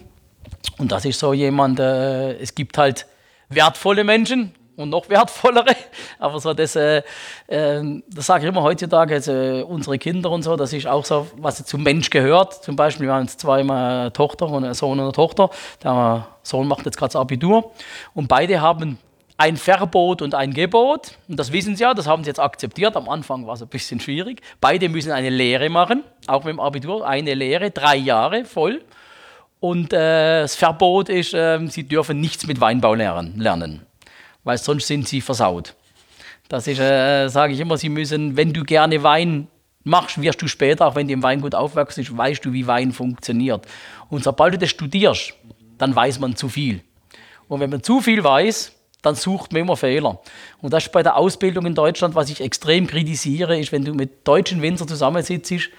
Und das ist so jemand, äh, es gibt halt wertvolle Menschen und noch wertvollere. *laughs* Aber so das, äh, äh, das sage ich immer heutzutage, also unsere Kinder und so, das ist auch so, was zum Mensch gehört. Zum Beispiel, wir haben jetzt zweimal eine Tochter und einen Sohn und eine Tochter. Der Sohn macht jetzt gerade das Abitur. Und beide haben ein Verbot und ein Gebot. Und das wissen sie ja, das haben sie jetzt akzeptiert. Am Anfang war es ein bisschen schwierig. Beide müssen eine Lehre machen, auch mit dem Abitur, eine Lehre, drei Jahre voll. Und äh, das Verbot ist, äh, sie dürfen nichts mit Weinbau lernen, lernen, weil sonst sind sie versaut. Das ist, äh, sage ich immer, sie müssen, wenn du gerne Wein machst, wirst du später, auch wenn du im Weingut aufwachst, weißt du, wie Wein funktioniert. Und sobald du das studierst, dann weiß man zu viel. Und wenn man zu viel weiß, dann sucht man immer Fehler. Und das ist bei der Ausbildung in Deutschland, was ich extrem kritisiere, ist, wenn du mit deutschen Winzer zusammensitzt,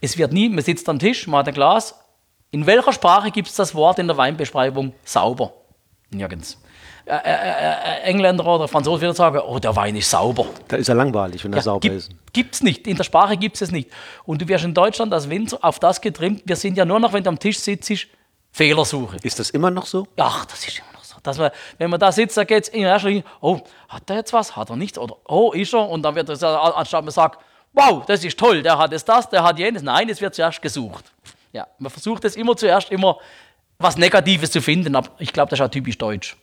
es wird nie, man sitzt am Tisch, man hat ein Glas. In welcher Sprache gibt es das Wort in der Weinbeschreibung sauber? Nirgends. Engländer oder Franzosen würden sagen, oh, der Wein ist sauber. Da ist er langweilig, wenn er Ja, sauber gibt, ist. Gibt's nicht. In der Sprache gibt es nicht. Und du wirst in Deutschland als Winzer auf das getrimmt. Wir sind ja nur noch, wenn du am Tisch sitzt, Fehlersuche. Ist das immer noch so? Ach, das ist immer noch so. Dass man, wenn man da sitzt, da geht es in erster Linie, oh, hat der jetzt was? Hat er nichts? Oder, oh, ist er? Und dann wird das, äh, anstatt man sagt, wow, das ist toll, der hat es das, der hat jenes. Nein, es wird zuerst gesucht. Ja, man versucht es immer zuerst, immer was Negatives zu finden, aber ich glaube, das ist auch typisch deutsch.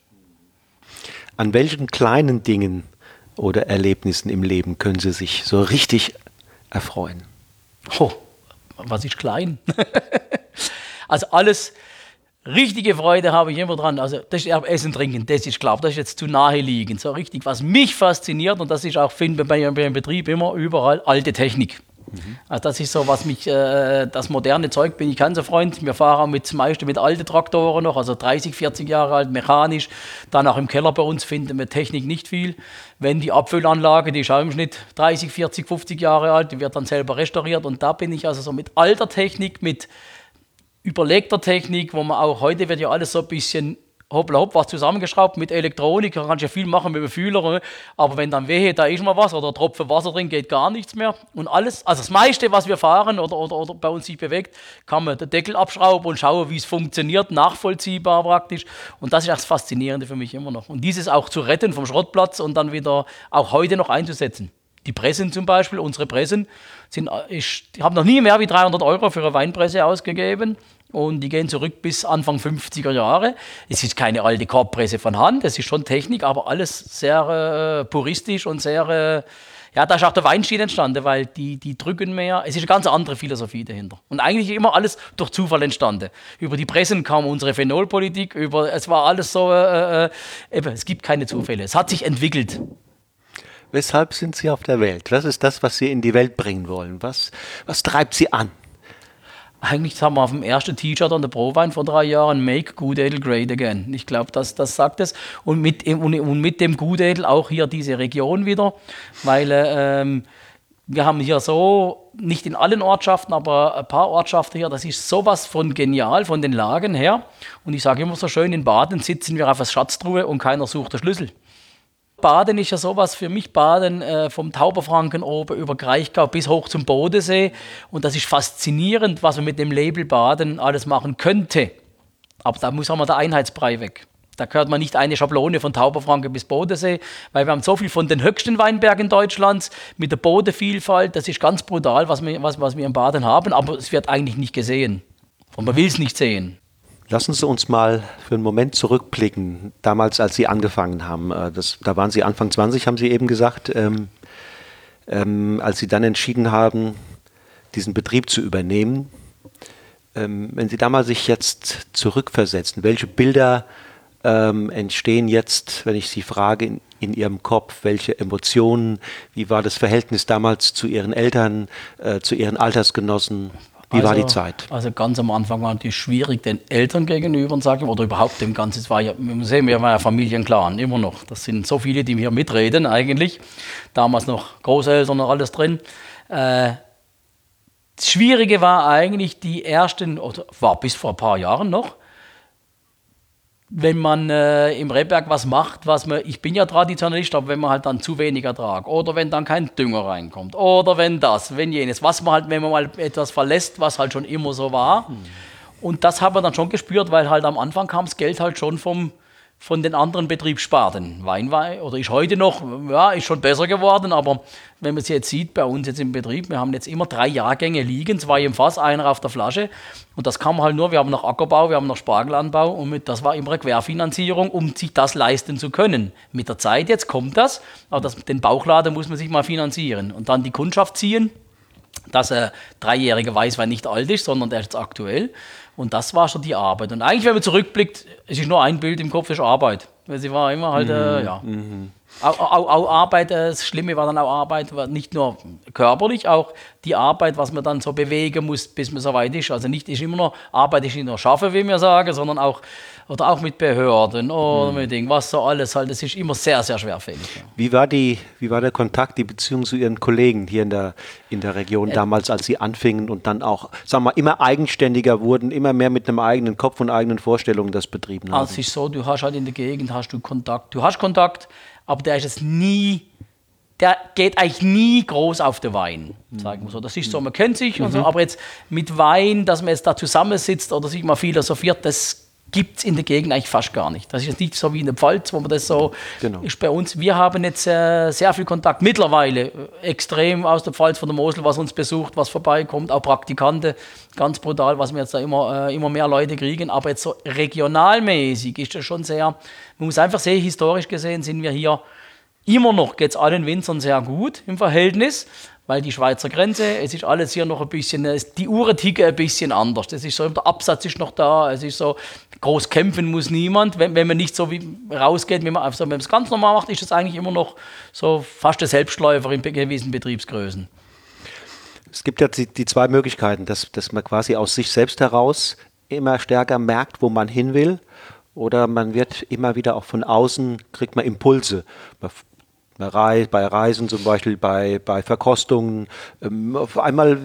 An welchen kleinen Dingen oder Erlebnissen im Leben können Sie sich so richtig erfreuen? Oh, was ist klein? *laughs* also alles, richtige Freude habe ich immer dran. Also das ist Essen, Trinken, das ist klar, das ist jetzt zu nahe liegend. So richtig, was mich fasziniert, und das ist auch, finde ich, bei beim Betrieb immer überall, alte Technik. Also das ist so, was mich, äh, das moderne Zeug bin ich kein so Freund. Wir fahren mit zum Beispiel mit alten Traktoren noch, also 30, 40 Jahre alt, mechanisch. Dann auch im Keller bei uns finden wir Technik nicht viel. Wenn die Abfüllanlage, die ist auch im Schnitt 30, 40, 50 Jahre alt, die wird dann selber restauriert. Und da bin ich also so mit alter Technik, mit überlegter Technik, wo man auch heute wird ja alles so ein bisschen hoppla hopp was zusammengeschraubt mit Elektronik, da kannst du ja viel machen mit dem Fühler, aber wenn dann wehe, da ist mal was oder Tropfen Wasser drin, geht gar nichts mehr. Und alles, also das meiste, was wir fahren oder, oder, oder bei uns sich bewegt, kann man den Deckel abschrauben und schauen, wie es funktioniert, nachvollziehbar praktisch. Und das ist auch das Faszinierende für mich immer noch. Und dieses auch zu retten vom Schrottplatz und dann wieder auch heute noch einzusetzen. Die Pressen zum Beispiel, unsere Pressen, sind, ich habe noch nie mehr wie 300 Euro für eine Weinpresse ausgegeben. Und die gehen zurück bis Anfang 50er Jahre. Es ist keine alte Korbpresse von Hand, es ist schon Technik, aber alles sehr äh, puristisch und sehr, äh, ja, da ist auch der Weinstil entstanden, weil die, die drücken mehr. Es ist eine ganz andere Philosophie dahinter. Und eigentlich immer alles durch Zufall entstanden. Über die Pressen kam unsere Phenolpolitik, über, es war alles so, äh, äh, eben, es gibt keine Zufälle. Es hat sich entwickelt. Weshalb sind Sie auf der Welt? Was ist das, was Sie in die Welt bringen wollen? Was, was treibt Sie an? Eigentlich haben wir auf dem ersten T-Shirt an der Prowein vor drei Jahren Make Good Edel Great Again. Ich glaube, das, das sagt es. Und mit, und, und mit dem Good Edel auch hier diese Region wieder, weil ähm, wir haben hier so, nicht in allen Ortschaften, aber ein paar Ortschaften hier, das ist sowas von genial von den Lagen her. Und ich sage immer so schön, in Baden sitzen wir auf der Schatztruhe und keiner sucht den Schlüssel. Baden ist ja sowas für mich, Baden äh, vom Tauberfranken oben über Kraichgau bis hoch zum Bodensee. Und das ist faszinierend, was man mit dem Label Baden alles machen könnte. Aber da muss auch mal der Einheitsbrei weg. Da gehört man nicht eine Schablone von Tauberfranken bis Bodensee, weil wir haben so viel von den höchsten Weinbergen Deutschlands mit der Bodenvielfalt. Das ist ganz brutal, was wir, was, was wir in Baden haben, aber es wird eigentlich nicht gesehen. Und man will es nicht sehen. Lassen Sie uns mal für einen Moment zurückblicken, damals, als Sie angefangen haben. Äh, das, da waren Sie Anfang 20, haben Sie eben gesagt, ähm, ähm, als Sie dann entschieden haben, diesen Betrieb zu übernehmen. Ähm, wenn Sie da mal sich jetzt zurückversetzen, welche Bilder ähm, entstehen jetzt, wenn ich Sie frage, in, in, Ihrem Kopf, welche Emotionen, wie war das Verhältnis damals zu Ihren Eltern, äh, zu Ihren Altersgenossen? Wie also, war die Zeit? Also ganz am Anfang war es schwierig den Eltern gegenüber und sagen, oder überhaupt dem Ganzen. Es war ja, wir sehen, wir waren ja Familienclan, immer noch. Das sind so viele, die hier mitreden eigentlich. Damals noch Großeltern und alles drin. Äh, das Schwierige war eigentlich die ersten, oder war bis vor ein paar Jahren noch, wenn man äh, im Rebberg was macht, was man, ich bin ja Traditionalist, aber wenn man halt dann zu wenig Ertrag oder wenn dann kein Dünger reinkommt oder wenn das, wenn jenes, was man halt, wenn man mal etwas verlässt, was halt schon immer so war. Mhm. Und das haben wir dann schon gespürt, weil halt am Anfang kam das Geld halt schon vom, von den anderen Betriebssparten. Weinwein oder ist heute noch, ja, ist schon besser geworden, aber wenn man es jetzt sieht, bei uns jetzt im Betrieb, wir haben jetzt immer drei Jahrgänge liegen, zwei im Fass, einer auf der Flasche. Und das kam halt nur, wir haben noch Ackerbau, wir haben noch Spargelanbau und mit, das war immer eine Querfinanzierung, um sich das leisten zu können. Mit der Zeit jetzt kommt das, aber das, den Bauchladen muss man sich mal finanzieren und dann die Kundschaft ziehen, dass ein dreijähriger Weißwein nicht alt ist, sondern der ist aktuell. Und das war schon die Arbeit. Und eigentlich, wenn man zurückblickt, es ist nur ein Bild im Kopf, ist Arbeit. Weil sie war immer halt, äh, mhm. äh, ja. Mhm. Auch, auch, auch, Arbeit, äh, das Schlimme war dann auch Arbeit, nicht nur körperlich, auch die Arbeit, was man dann so bewegen muss, bis man so weit ist. Also nicht ist immer nur Arbeit ist nicht nur schaffen, wie wir sagen, sondern auch oder auch mit Behörden oder mhm. mit irgendwas so alles halt. Das ist immer sehr, sehr schwerfällig. Ja. Wie war die, wie war der Kontakt, die Beziehung zu Ihren Kollegen hier in der, in der Region äh, damals, als Sie anfingen und dann auch, sagen wir, immer eigenständiger wurden, immer mehr mit einem eigenen Kopf und eigenen Vorstellungen das betrieben haben? Also es ist so, du hast halt in der Gegend hast du Kontakt, du hast Kontakt, aber der ist es nie der geht eigentlich nie groß auf den Wein, sagen wir so. Das ist so, man kennt sich und so, mhm. aber jetzt mit Wein, dass man jetzt da zusammensitzt oder sich mal philosophiert, das gibt es in der Gegend eigentlich fast gar nicht. Das ist jetzt nicht so wie in der Pfalz, wo man das so genau. ist bei uns. Wir haben jetzt äh, sehr viel Kontakt mittlerweile, äh, extrem aus der Pfalz, von der Mosel, was uns besucht, was vorbeikommt, auch Praktikanten, ganz brutal, was wir jetzt da immer, äh, immer mehr Leute kriegen. Aber jetzt so regionalmäßig ist das schon sehr, man muss einfach sehen, historisch gesehen sind wir hier immer noch, geht es allen Winzern sehr gut im Verhältnis weil die Schweizer Grenze, es ist alles hier noch ein bisschen, die Uhren ticken ein bisschen anders. Das ist so, der Absatz ist noch da, es ist so, groß kämpfen muss niemand. Wenn, wenn man nicht so wie rausgeht, wenn man also, es ganz normal macht, ist das eigentlich immer noch so fast der Selbstläufer in gewissen Betriebsgrößen. Es gibt ja die, die zwei Möglichkeiten, dass, dass man quasi aus sich selbst heraus immer stärker merkt, wo man hin will oder man wird immer wieder auch von außen, kriegt man Impulse bei Reisen zum Beispiel, bei, bei Verkostungen. Ähm, auf einmal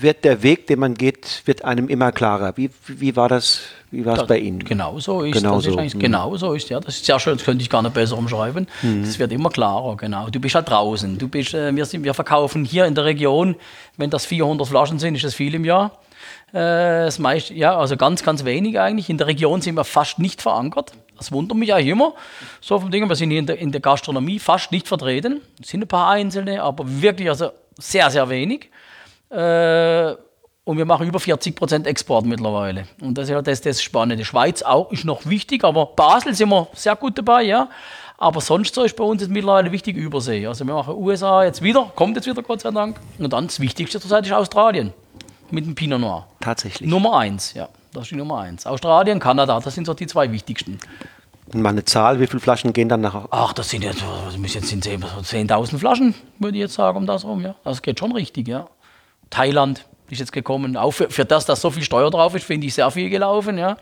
wird der Weg, den man geht, wird einem immer klarer. Wie, wie war das, wie war es bei Ihnen? Genau so ist genau das. So. Ist mhm. Genau so ist ja. Das ist sehr schön, das könnte ich gar nicht besser umschreiben. Mhm. Das wird immer klarer, genau. Du bist halt draußen. Du bist, äh, wir, sind, wir verkaufen hier in der Region, wenn das 400 Flaschen sind, ist das viel im Jahr. Äh, das meist, ja, also ganz, ganz wenig eigentlich. In der Region sind wir fast nicht verankert. Das wundert mich eigentlich immer. So vom Ding, wir sind hier in der, in der Gastronomie fast nicht vertreten. Es sind ein paar einzelne, aber wirklich also sehr, sehr wenig. Äh, und wir machen über 40 Prozent Export mittlerweile. Und das ist ja das, das Spannende. Schweiz auch ist noch wichtig, aber Basel sind wir sehr gut dabei, ja. Aber sonst so ist bei uns jetzt mittlerweile wichtig Übersee. Also wir machen USA jetzt wieder, kommt jetzt wieder, Gott sei Dank. Und dann das Wichtigste zurzeit ist Australien mit dem Pinot Noir. Tatsächlich. Nummer eins, ja. Das ist die Nummer eins. Australien, Kanada, das sind so die zwei wichtigsten. Mal eine Zahl, wie viele Flaschen gehen dann nach? Ach, das sind jetzt, müssen jetzt 10.000 Flaschen, würde ich jetzt sagen, um das rum, ja. Das geht schon richtig, ja. Thailand, ist jetzt gekommen. Auch für, für das, dass so viel Steuer drauf ist, finde ich sehr viel gelaufen. Ja.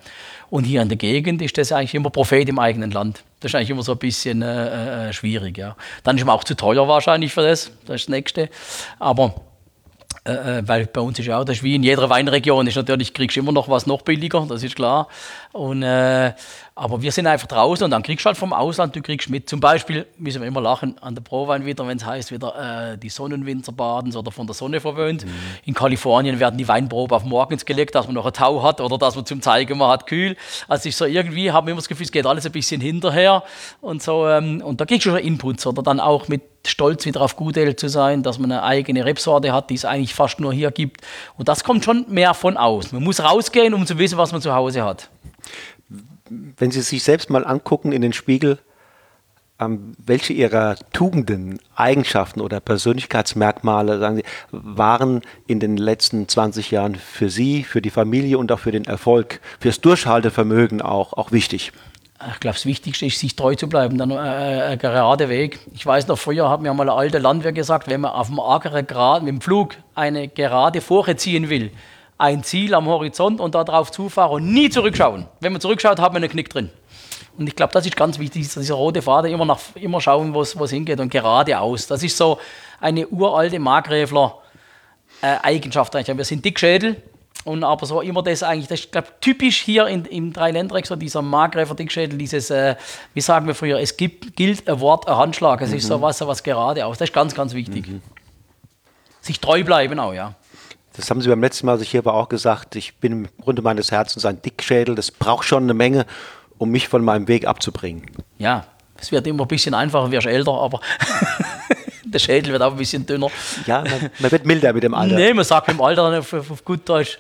Und hier in der Gegend ist das eigentlich immer Prophet im eigenen Land. Das ist eigentlich immer so ein bisschen äh, äh, schwierig. Ja. Dann ist man auch zu teuer wahrscheinlich für das. Das ist das Nächste. Aber äh, äh, weil bei uns ist ja auch das ist wie in jeder Weinregion ist natürlich kriegst du immer noch was noch billiger, das ist klar. Und, äh, aber wir sind einfach draußen und dann kriegst du halt vom Ausland, du kriegst mit. Zum Beispiel müssen wir immer lachen an der Prowein wieder, wenn es heißt wieder äh, die Sonnenwinzerbadens oder von der Sonne verwöhnt. Mhm. In Kalifornien werden die Weinprobe auf morgens gelegt, dass man noch ein Tau hat oder dass man zum Zeigen man hat kühl. Also ich so irgendwie haben wir immer das Gefühl, es geht alles ein bisschen hinterher und so. Ähm, und da kriegst du schon Inputs oder dann auch mit stolz wieder auf Gudel zu sein, dass man eine eigene Rebsorte hat, die es eigentlich fast nur hier gibt. Und das kommt schon mehr von aus. Man muss rausgehen, um zu wissen, was man zu Hause hat. Wenn Sie sich selbst mal angucken in den Spiegel, ähm, welche Ihrer Tugenden, Eigenschaften oder Persönlichkeitsmerkmale, sagen Sie, waren in den letzten 20 Jahren für Sie, für die Familie und auch für den Erfolg, fürs Durchhaltevermögen auch, auch wichtig? Ich glaube, das Wichtigste ist, sich treu zu bleiben, dann äh, ein gerader Weg. Ich weiß noch, früher hat mir mal ein alter Landwirt gesagt, wenn man auf dem Acker grad, mit dem Flug eine gerade Furche ziehen will, ein Ziel am Horizont und darauf zufahren und nie zurückschauen. Wenn man zurückschaut, hat man einen Knick drin. Und ich glaube, das ist ganz wichtig, dieser rote Faden, immer, nach, immer schauen, wo es hingeht und geradeaus. Das ist so eine uralte Markgräfler äh. Wir sind Dickschädel, und aber so immer das eigentlich, das ist glaube typisch hier in, im Dreiländereck, so dieser Markgräfer Dickschädel, dieses, äh, wie sagen wir früher, es gibt, gilt ein Wort, ein Handschlag, es mhm. ist so was, was geradeaus. Das ist ganz, ganz wichtig. Mhm. Sich treu bleiben auch, ja. Das haben Sie beim letzten Mal, als ich hier war, auch gesagt. Ich bin im Grunde meines Herzens ein Dickschädel. Das braucht schon eine Menge, um mich von meinem Weg abzubringen. Ja, es wird immer ein bisschen einfacher, wirst älter, aber *laughs* der Schädel wird auch ein bisschen dünner. Ja, man, man wird milder mit dem Alter. Nee, man sagt mit dem Alter auf, auf, gut Deutsch,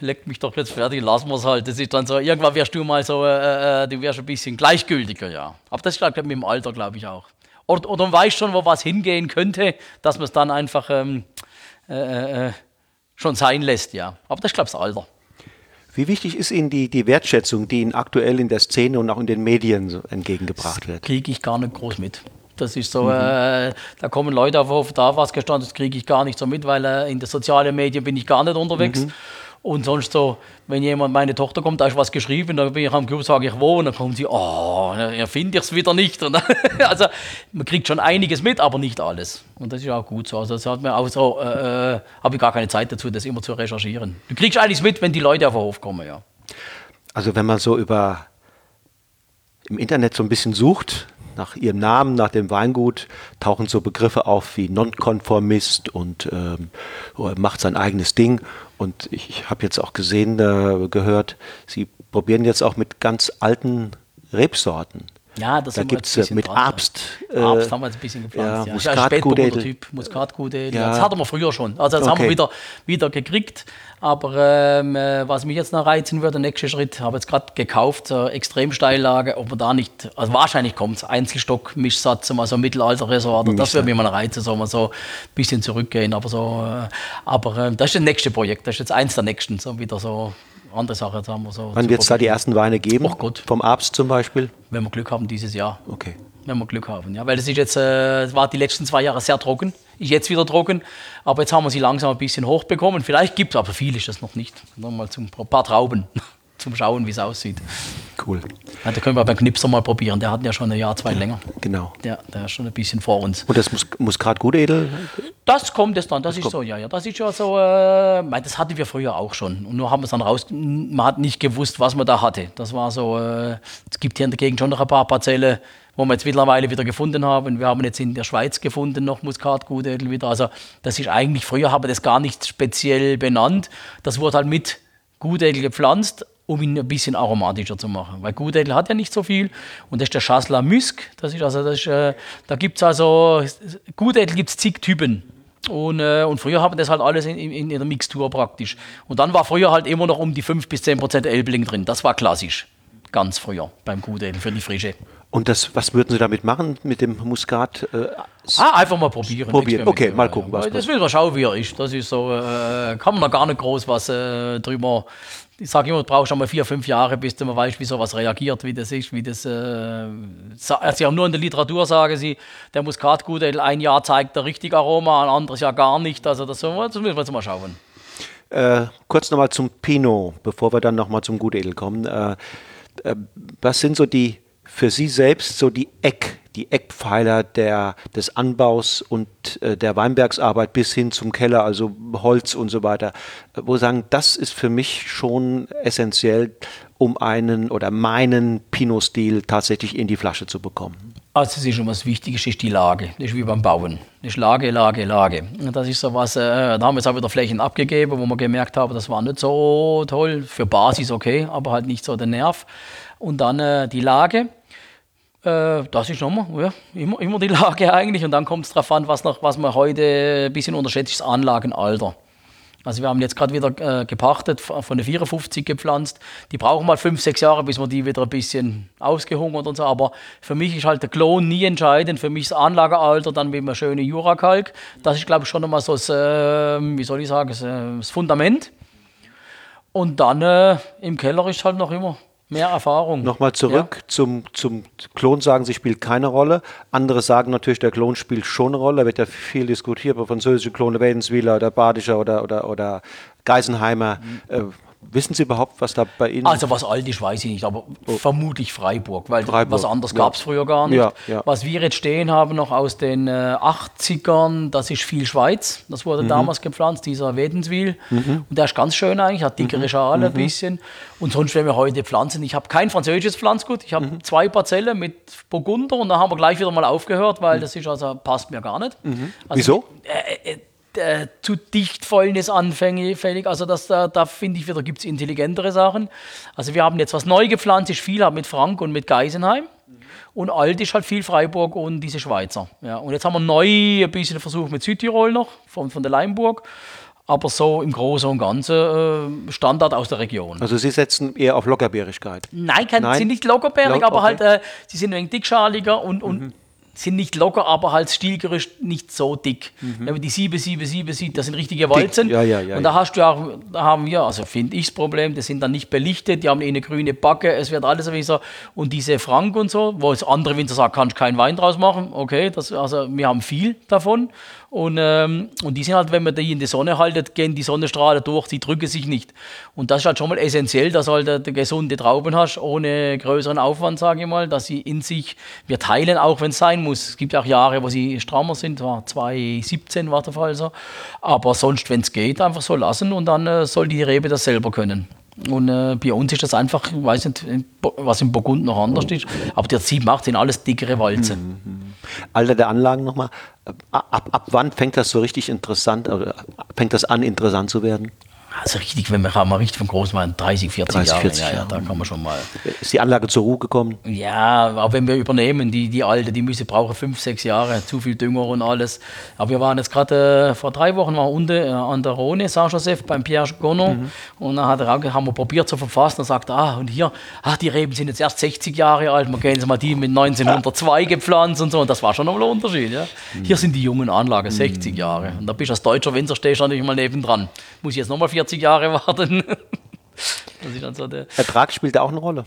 leckt mich doch jetzt fertig, lassen wir es halt. Das ist dann so, irgendwann wirst du mal so, äh, äh du wirst ein bisschen gleichgültiger, ja. Aber das ist mit dem Alter, glaube ich auch. Oder, oder man weiß schon, wo was hingehen könnte, dass man es dann einfach ähm, äh, äh, äh, schon sein lässt, ja. Aber das ist, glaube ich, das Alter. Wie wichtig ist Ihnen die, die Wertschätzung, die Ihnen aktuell in der Szene und auch in den Medien so entgegengebracht wird? Kriege ich gar nicht groß mit. Das ist so, mhm. äh, da kommen Leute auf, da was gestanden, das kriege ich gar nicht so mit, weil äh, in den sozialen Medien bin ich gar nicht unterwegs. Mhm. Und sonst so, wenn jemand, meine Tochter kommt, da ist was geschrieben, dann bin ich am Club, sage ich wo, und dann kommen sie, oh, dann finde ich es wieder nicht. Und *laughs* also man kriegt schon einiges mit, aber nicht alles. Und das ist auch gut so. Also das hat mir auch so, äh, äh habe ich gar keine Zeit dazu, das immer zu recherchieren. Du kriegst einiges mit, wenn die Leute auf den Hof kommen, ja. Also wenn man so über im Internet so ein bisschen sucht, nach ihrem Namen, nach dem Weingut, tauchen so Begriffe auf wie Nonkonformist und ähm, macht sein eigenes Ding. Und ich, ich habe jetzt auch gesehen, äh, gehört, sie probieren jetzt auch mit ganz alten Rebsorten. Ja, das da gibt es mit dran, Abst. Äh, Abst haben wir jetzt ein bisschen gepflanzt. Ja, ja. Muskatgudedel. Typ, Muskatgudedel. Ja. Das hatten wir früher schon. Also das okay. haben wir wieder, wieder gekriegt. Aber ähm, äh, was mich jetzt noch reizen würde, der nächste Schritt, habe jetzt gerade gekauft, so Extremsteillage, ob man da nicht, also wahrscheinlich kommt es, Einzelstock, Mischsatz, mal so Mittelalter-Resort, das würde mich mal reizen, so mal so ein bisschen zurückgehen. Aber so, äh, aber äh, das ist das nächste Projekt, das ist jetzt eins der nächsten, so wieder so andere Sache. Jetzt haben wir so Wann wird es da die ersten Weine geben? Oh Gott. Vom Abst zum Beispiel? Wenn wir Glück haben dieses Jahr. Okay. Wenn wir Glück haben, ja. Weil es ist jetzt, äh, war die letzten zwei Jahre sehr trocken. Ist jetzt wieder trocken. Aber jetzt haben wir sie langsam ein bisschen hochbekommen. Vielleicht gibt es, aber viel ist das noch nicht. Nochmal zum ein paar Trauben zum Schauen, wie es aussieht. Cool. Ja, da können wir beim Knipser mal probieren. Der hat ja schon ein Jahr, zwei länger. Genau. Der, der ist schon ein bisschen vor uns. Und das Mus Muskatgutedel? Das kommt jetzt dann. Das, das ist kommt. so, ja, ja. Das ist ja so, äh, das hatten wir früher auch schon. Und nur haben wir es dann raus, man hat nicht gewusst, was man da hatte. Das war so, äh, es gibt hier in der Gegend schon noch ein paar Parzelle, wo wir jetzt mittlerweile wieder gefunden haben. Wir haben jetzt in der Schweiz gefunden noch Muskatgutedel wieder. Also das ist eigentlich, früher haben wir das gar nicht speziell benannt. Das wurde halt mit Gutedel gepflanzt um ihn ein bisschen aromatischer zu machen. Weil Gutedel hat ja nicht so viel und das ist der Chasselas Musk. Das ist also, das ist, äh, da gibt es also, Gutedel gibt es zig Typen. Und, äh, und früher haben wir das halt alles in, in, in, der Mixtur praktisch. Und dann war früher halt immer noch um die 5 bis 10 Prozent Elbling drin. Das war klassisch. Ganz früher beim Gutedel für die Frische. Und das, was würden Sie damit machen mit dem Muskat? Äh, ah, einfach mal probieren. Probieren, okay, mal gucken. Was das will man schauen, wie er ist. Das ist so, äh, kann man da gar nicht groß was äh, drüber ich sage immer, du brauchst schon mal vier, fünf Jahre, bis du mal weißt, wie sowas reagiert, wie das ist, wie das. Äh, also nur in der Literatur sagen sie, der Muskatgutedel ein Jahr zeigt der richtig Aroma, ein anderes Jahr gar nicht. Also das, das müssen wir jetzt mal schauen. Äh, kurz nochmal zum Pinot, bevor wir dann nochmal zum Gutedel kommen. Äh, äh, was sind so die für Sie selbst so die Eck, die Eckpfeiler der, des Anbaus und äh, der Weinbergsarbeit bis hin zum Keller, also Holz und so weiter, wo Sie sagen, das ist für mich schon essentiell, um einen oder meinen Pinot-Stil tatsächlich in die Flasche zu bekommen? Also es ist schon was Wichtiges, ist die Lage. Das ist wie beim Bauen. Das ist Lage, Lage, Lage. Das ist so was, äh, da haben wir jetzt auch wieder Flächen abgegeben, wo wir gemerkt haben, das war nicht so toll. Für Basis okay, aber halt nicht so der Nerv. Und dann äh, die Lage. Äh, das ist nochmal, ja, immer, immer die *laughs* Lage eigentlich. Und dann kommt es darauf an, was, noch, was man heute ein bisschen unterschätzt, ist das Anlagenalter. Also wir haben jetzt gerade wieder äh, gepachtet, von der 54 gepflanzt. Die brauchen mal fünf, sechs Jahre, bis man die wieder ein bisschen ausgehungert und so. Aber für mich ist halt der Klon nie entscheidend. Für mich ist das Anlagealter dann mit einem schönen Jurakalk. Das ist, glaube ich, schon nochmal so das, äh, wie soll ich sagen, das, äh, das Fundament. Und dann äh, im Keller ist halt noch immer mehr Erfahrung. Nochmal zurück ja. zum, zum Klon sagen, sie spielt keine Rolle. Andere sagen natürlich, der Klon spielt schon eine Rolle. Da wird ja viel diskutiert, über französische Klone, Wädenswieler oder Badischer oder, oder, oder Geisenheimer. Mhm. Äh, Wissen Sie überhaupt, was da bei Ihnen. Also, was alt ist, weiß ich nicht, aber oh. vermutlich Freiburg, weil Freiburg. was anderes gab es früher gar nicht. Ja, ja. Was wir jetzt stehen haben, noch aus den äh, 80ern, das ist viel Schweiz. Das wurde mhm. damals gepflanzt, dieser Wedenswil. Mhm. Und der ist ganz schön eigentlich, hat dickere mhm. Schale mhm. ein bisschen. Und sonst, wenn wir heute pflanzen, ich habe kein französisches Pflanzgut, ich habe mhm. zwei Parzellen mit Burgunder und da haben wir gleich wieder mal aufgehört, weil mhm. das ist also, passt mir gar nicht. Also, Wieso? Äh, äh, äh, zu dicht Fäulnis anfällig. Also das, da, da finde ich wieder, gibt es intelligentere Sachen. Also wir haben jetzt was neu gepflanzt, ist viel mit Frank und mit Geisenheim. Und alt ist halt viel Freiburg und diese Schweizer. Ja. Und jetzt haben wir neu ein bisschen versucht mit Südtirol noch, von, von der Leimburg. Aber so im Großen und Ganzen äh, Standard aus der Region. Also Sie setzen eher auf Lockerbeerigkeit? Nein, kein, Nein? sind nicht lockerbeerig, Lock, aber halt, äh, sie sind ein wenig dickschaliger und, und mhm sind nicht locker, aber halt stilgerüst nicht so dick. Mhm. Wenn man die 777 sieht, das sind richtige Walzen. Ja, ja, ja, und da hast du auch, da haben wir, also finde ich das Problem, die sind dann nicht belichtet, die haben eh eine grüne Backe, es wird alles wie so. Und diese Frank und so, wo es andere Winter sagen, kannst keinen Wein draus machen, okay, das, also wir haben viel davon. Und, ähm, und die sind halt, wenn man die in die Sonne haltet, gehen die Sonnenstrahlen durch, die drücken sich nicht. Und das ist halt schon mal essentiell, dass du halt eine gesunde Trauben hast, ohne größeren Aufwand, sage ich mal, dass sie in sich, wir teilen auch, wenn es sein muss. Es gibt auch Jahre, wo sie strammer sind, war 2017 war der Fall so. Aber sonst, wenn es geht, einfach so lassen und dann äh, soll die Rebe das selber können. Und äh, bei uns ist das einfach, ich weiß nicht, was im Burgund noch anders ist, aber der 7, 8 sind alles dickere Walzen. Mhm. Alter der Anlagen nochmal, ab, ab wann fängt das so richtig interessant, oder fängt das an, interessant zu werden? Also richtig, wenn wir mal richtig von groß machen, 30, 40 30, 40 Jahre, ja, ja, da kann man schon mal. Ist die Anlage zur Ruhe gekommen? Ja, aber wenn wir übernehmen, die, die alte, die müsse brauchen fünf, sechs Jahre, zu viel Dünger und alles. Aber wir waren jetzt gerade äh, vor drei Wochen waren unten äh, an der Rhone, Saint-Joseph, beim Pierre Gonno. Mhm. Und dann hat er auch, haben wir probiert zu verfassen und sagt, ah, und hier, ach, die Reben sind jetzt erst 60 Jahre alt, wir gehen jetzt mal die mit 1902 *laughs* gepflanzt und so. Und das war schon nochmal ein Unterschied. Ja. Mhm. Hier sind die jungen Anlagen 60 mhm. Jahre. Und da bist du als Deutscher Winzer stehst du natürlich mal nebendran. Muss ich jetzt nochmal 40 Jahre warten. *laughs* so der Ertrag spielt da auch eine Rolle.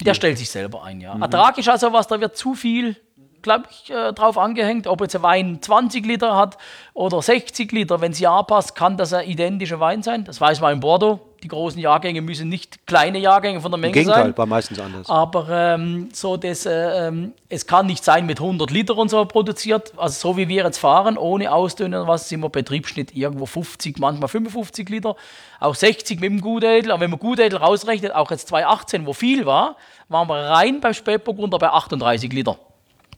Der stellt sich selber ein, ja. Mhm. Ertrag ist also was, da wird zu viel, glaube ich, äh, drauf angehängt. Ob jetzt ein Wein 20 Liter hat oder 60 Liter, wenn es Jahr passt, kann das ein identischer Wein sein. Das weiß man in Bordeaux die großen Jahrgänge müssen nicht kleine Jahrgänge von der Menge Im Gegenteil, sein. war meistens anders. Aber ähm, so das, äh, ähm, es kann nicht sein mit 100 Liter und so produziert. Also so wie wir jetzt fahren, ohne Ausdünnen, was sind wir Betriebsschnitt irgendwo 50, manchmal 55 Liter, auch 60 mit dem Gutedel. Aber wenn man Gutedel rausrechnet, auch jetzt 2018, wo viel war, waren wir rein beim Spätburgunder bei 38 Liter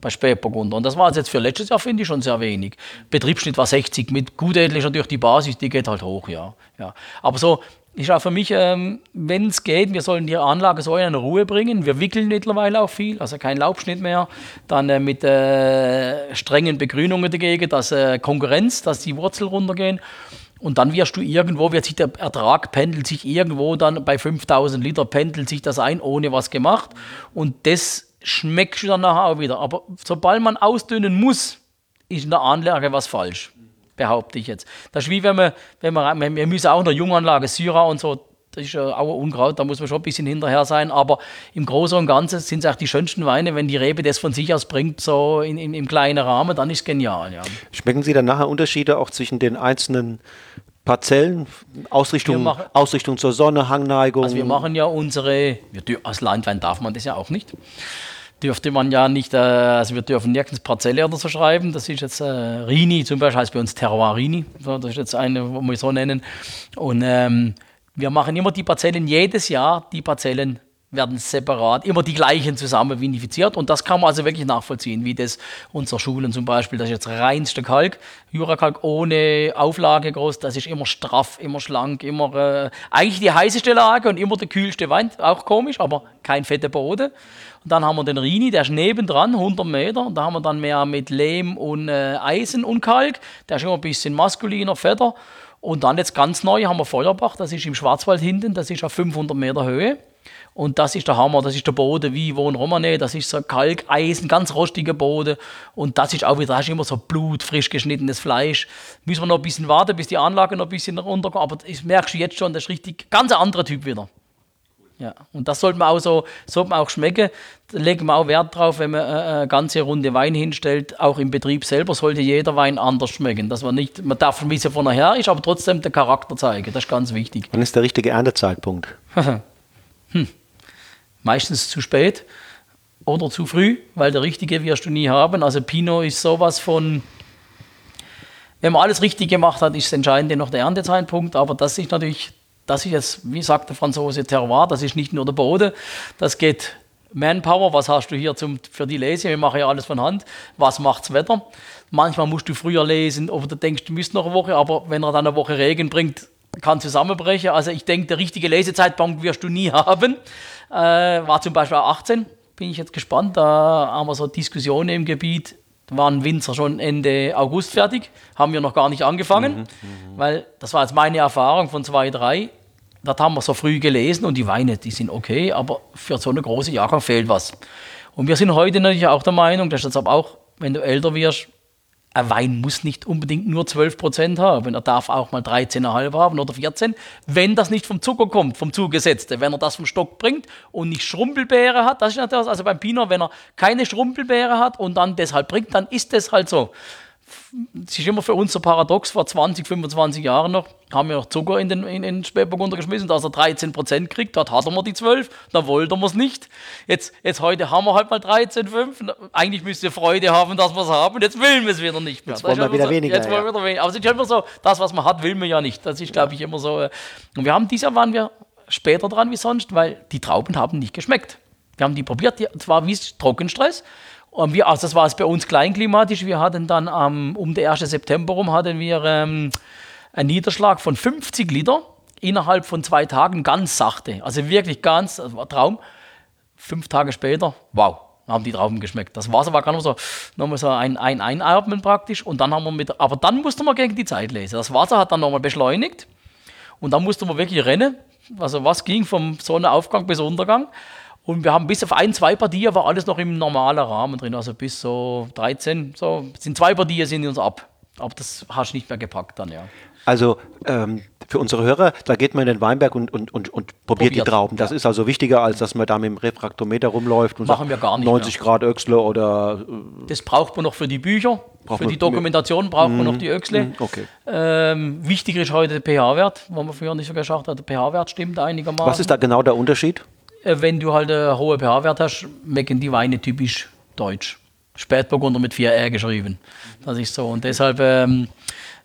bei Spätburgunder. Und das war jetzt für letztes Jahr, finde ich, schon sehr wenig. Betriebsschnitt war 60. Mit Gutedel ist natürlich die Basis, die geht halt hoch, ja. ja. Aber so ist auch für mich, ähm, wenn es geht, wir sollen die Anlage so in Ruhe bringen. Wir wickeln mittlerweile auch viel, also kein Laubschnitt mehr. Dann äh, mit äh, strengen Begrünungen dagegen, dass äh, Konkurrenz, dass die Wurzeln runtergehen. Und dann wirst du irgendwo, wird sich der Ertrag pendelt sich irgendwo dann bei 5000 Liter pendelt sich das ein, ohne was gemacht. Und das schmeckst du dann nachher auch wieder. Aber sobald man ausdünnen muss, ist in der Anlage was falsch behaupte ich jetzt. Das ist wie wenn man, wenn man, wir müssen auch in der Junganlage Syra und so, das ist auch Unkraut, da muss man schon ein bisschen hinterher sein, aber im Großen und Ganzen sind es auch die schönsten Weine, wenn die Rebe das von sich aus bringt, so in, in, im kleinen Rahmen, dann ist es genial. Ja. Schmecken Sie dann nachher Unterschiede auch zwischen den einzelnen Parzellen, Ausrichtung, machen- Ausrichtung zur Sonne, Hangneigung. Also wir machen ja unsere, wir, als Landwein darf man das ja auch nicht. Dürfte man ja nicht, äh, also wir dürfen nirgends Parzelle oder so schreiben. Das ist jetzt äh, Rini, zum Beispiel heißt bei uns Terroir Rini. Das ist jetzt eine, wo wir so nennen. Und ähm, wir machen immer die Parzellen jedes Jahr, die Parzellen werden separat, immer die gleichen zusammen vinifiziert und das kann man also wirklich nachvollziehen, wie das unsere Schulen zum Beispiel, das ist jetzt reinste Kalk, Jurakalk ohne Auflage groß, das ist immer straff, immer schlank, immer äh, eigentlich die heißeste Lage und immer der kühlste Wein, auch komisch, aber kein fetter Boden. Und dann haben wir den Rini, der ist nebendran, 100 Meter, und da haben wir dann mehr mit Lehm und äh, Eisen und Kalk, der ist immer ein bisschen maskuliner, fetter. Und dann jetzt ganz neu haben wir Feuerbach, das ist im Schwarzwald hinten, das ist auf 500 Meter Höhe. Und das ist der Hammer, das ist der Boden wie wo in Romane, das ist so Kalk, Eisen, ganz rostiger Boden. Und das ist auch wieder, da ist immer so Blut, frisch geschnittenes Fleisch. Müssen wir noch ein bisschen warten, bis die Anlage noch ein bisschen runterkommt. Aber das merkst du jetzt schon, das ist richtig, ganz ein anderer Typ wieder. Ja, und das sollte man auch so, sollte man auch schmecken. Da legen wir auch Wert drauf, wenn man äh, eine ganze Runde Wein hinstellt. Auch im Betrieb selber sollte jeder Wein anders schmecken. Dass man nicht, man darf wissen, von her ist, aber trotzdem den Charakter zeigen. Das ist ganz wichtig. Wann ist der richtige Erntezeitpunkt? *laughs* meistens zu spät oder zu früh, weil der richtige wirst du nie haben. Also Pinot ist sowas von, wenn man alles richtig gemacht hat, ist das Entscheidende noch der Erntezeitpunkt, aber das ist natürlich, das ist jetzt, wie sagt der Franzose, Terroir, das ist nicht nur der Boden, das geht Manpower, was hast du hier zum, für die Lese, wir machen ja alles von Hand, was macht's Wetter? Manchmal musst du früher lesen oder du denkst, du müsst noch eine Woche, aber wenn er dann eine Woche Regen bringt, kann zusammenbrechen. Also ich denke, der richtige Lesezeitpunkt wirst du nie *laughs* haben. Äh, war zum Beispiel auch 18, bin ich jetzt gespannt. Da haben wir so Diskussionen im Gebiet. Da waren Winzer schon Ende August fertig, haben wir noch gar nicht angefangen, weil das war jetzt meine Erfahrung von zwei, drei. Das haben wir so früh gelesen und die Weine, die sind okay, aber für so eine große Jahrgang fehlt was. Und wir sind heute natürlich auch der Meinung, das ist jetzt aber auch, wenn du älter wirst, ein Wein muss nicht unbedingt nur 12% haben. Er darf auch mal 13,5 haben oder 14, wenn das nicht vom Zucker kommt, vom Zugesetzten. Wenn er das vom Stock bringt und nicht Schrumpelbeere hat, das ist natürlich, also beim Pinot, wenn er keine Schrumpelbeere hat und dann deshalb bringt, dann ist das halt so. Es ist immer für uns so paradox, vor 20, 25 Jahren noch, haben wir noch Zucker in den, in den Spätburgunder geschmissen, dass er 13% kriegt, dort hatten wir die 12, da wollten wir es nicht. Jetzt, jetzt heute haben wir halt mal 13,5, eigentlich müsst ihr Freude haben, dass wir es haben, jetzt will wir es wieder nicht mehr. Jetzt wollen wir wieder so, weniger, Jetzt wollen wir wieder weniger. Aber es ist immer so, das, was man hat, will man ja nicht. Das ist, glaube ich, immer so. äh, Und wir haben, dieses Jahr waren wir später dran wie sonst, weil die Trauben haben nicht geschmeckt. Wir haben die probiert, die, zwar wie Trockenstress, und wir, also das war es bei uns kleinklimatisch. Wir hatten dann ähm, um den 1. September rum hatten wir ähm, einen Niederschlag von 50 Liter innerhalb von zwei Tagen ganz sachte. Also wirklich ganz, das war ein Traum. Fünf Tage später, wow, haben die Trauben geschmeckt. Das Wasser war nicht so, nochmal so ein, ein Einatmen praktisch. Und dann haben wir mit, aber dann musste man gegen die Zeit lesen. Das Wasser hat dann nochmal beschleunigt. Und dann musste man wirklich rennen. Also was ging vom Sonnenaufgang bis Untergang. Und wir haben bis auf ein, zwei Partien war alles noch im normalen Rahmen drin. Also bis so 13, so sind zwei Partien sind uns ab. Aber das hast du nicht mehr gepackt dann, ja. Also ähm, für unsere Hörer, da geht man in den Weinberg und, und, und, und probiert, die Probiert, Trauben. Das ist also wichtiger, als dass man da mit dem Refraktometer rumläuft und Machen sagt, wir gar nicht 90 Grad Öchsle oder äh, Das braucht man noch für die Bücher, Braucht für die Dokumentation braucht man noch die Öchsle. okay. Ähm, wichtiger ist heute der pH-Wert, wo man früher nicht so geschafft hat. Der pH-Wert stimmt einigermaßen. was ist da genau der Unterschied? Äh, Wenn du halt einen hohen pH-Wert hast, schmecken die Weine typisch deutsch. Spätburgunder mit 4R geschrieben. Das ist so. Und deshalb ähm,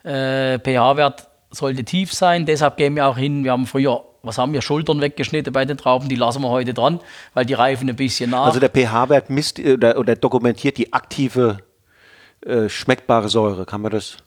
äh, pH-Wert sollte tief sein. Deshalb gehen wir auch hin. Wir haben früher, was haben wir, Schultern weggeschnitten bei den Trauben. Die lassen wir heute dran, weil die reifen ein bisschen nach. Also der pH-Wert misst äh, oder, oder dokumentiert die aktive äh, schmeckbare Säure. Kann man das?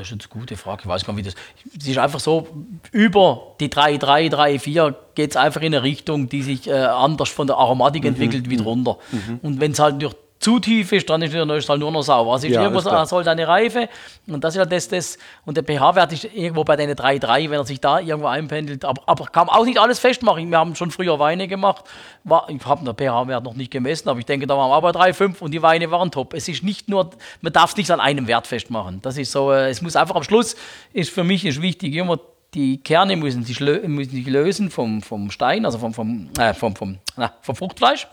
Das ist jetzt eine gute Frage. Ich weiß gar nicht, wie das. Es ist einfach so, über die 3, 3, 3, 4 geht es einfach in eine Richtung, die sich äh, anders von der Aromatik entwickelt wie drunter. Und wenn es halt durch zu tief ist, dann ist es ist halt nur noch sauer. Also Ja, irgendwo soll eine Reife und das ist halt das, das und der pH-Wert ist irgendwo bei den 3, 3, wenn er sich da irgendwo einpendelt. Aber, aber kann man auch nicht alles festmachen. Wir haben schon früher Weine gemacht. War, ich habe den pH-Wert noch nicht gemessen, aber ich denke, da waren wir auch bei 3, 5 und die Weine waren top. Es ist nicht nur, man darf es nicht an einem Wert festmachen. Das ist so, äh, es muss einfach am Schluss, ist für mich ist wichtig, immer die Kerne müssen sich, müssen sich lösen vom, vom Stein, also vom, vom, äh, vom, vom, na, vom Fruchtfleisch.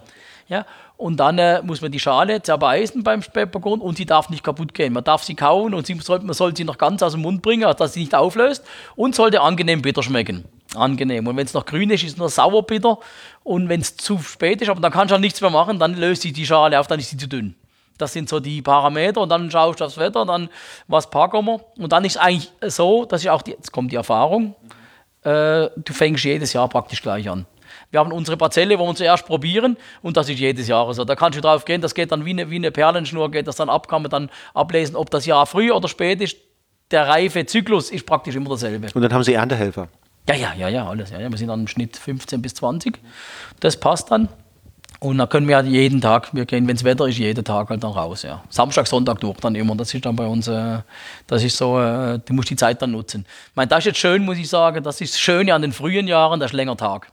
Ja, und dann äh, muss man die Schale zerbeißen beim Spätburgunder und sie darf nicht kaputt gehen. Man darf sie kauen und sie soll, man soll sie noch ganz aus dem Mund bringen, dass sie nicht auflöst und sollte angenehm bitter schmecken. Angenehm. Und wenn es noch grün ist, ist es nur sauer bitter. Und wenn es zu spät ist, aber dann kannst du auch nichts mehr machen, dann löst sich die Schale auf, dann ist sie zu dünn. Das sind so die Parameter und dann schaust du aufs Wetter, dann was packen wir. Und dann ist es eigentlich so, dass ich auch, die, jetzt kommt die Erfahrung, äh, du fängst jedes Jahr praktisch gleich an. Wir haben unsere Parzelle, wo wir zuerst probieren und das ist jedes Jahr so. Da kannst du drauf gehen, das geht dann wie eine, wie eine Perlenschnur, geht das dann ab, kann man dann ablesen, ob das Jahr früh oder spät ist. Der Reifezyklus ist praktisch immer derselbe. Und dann haben Sie Erntehelfer. Ja, ja, ja, ja, alles. Ja, ja. Wir sind dann im Schnitt 15 bis 20. Das passt dann. Und dann können wir halt jeden Tag, wir gehen, wenn das Wetter ist, jeden Tag halt dann raus. Ja. Samstag, Sonntag durch dann immer. Das ist dann bei uns, äh, das ist so, äh, du musst die Zeit dann nutzen. Ich meine, das ist jetzt schön, muss ich sagen, das ist das Schöne an den frühen Jahren, das ist länger Tag.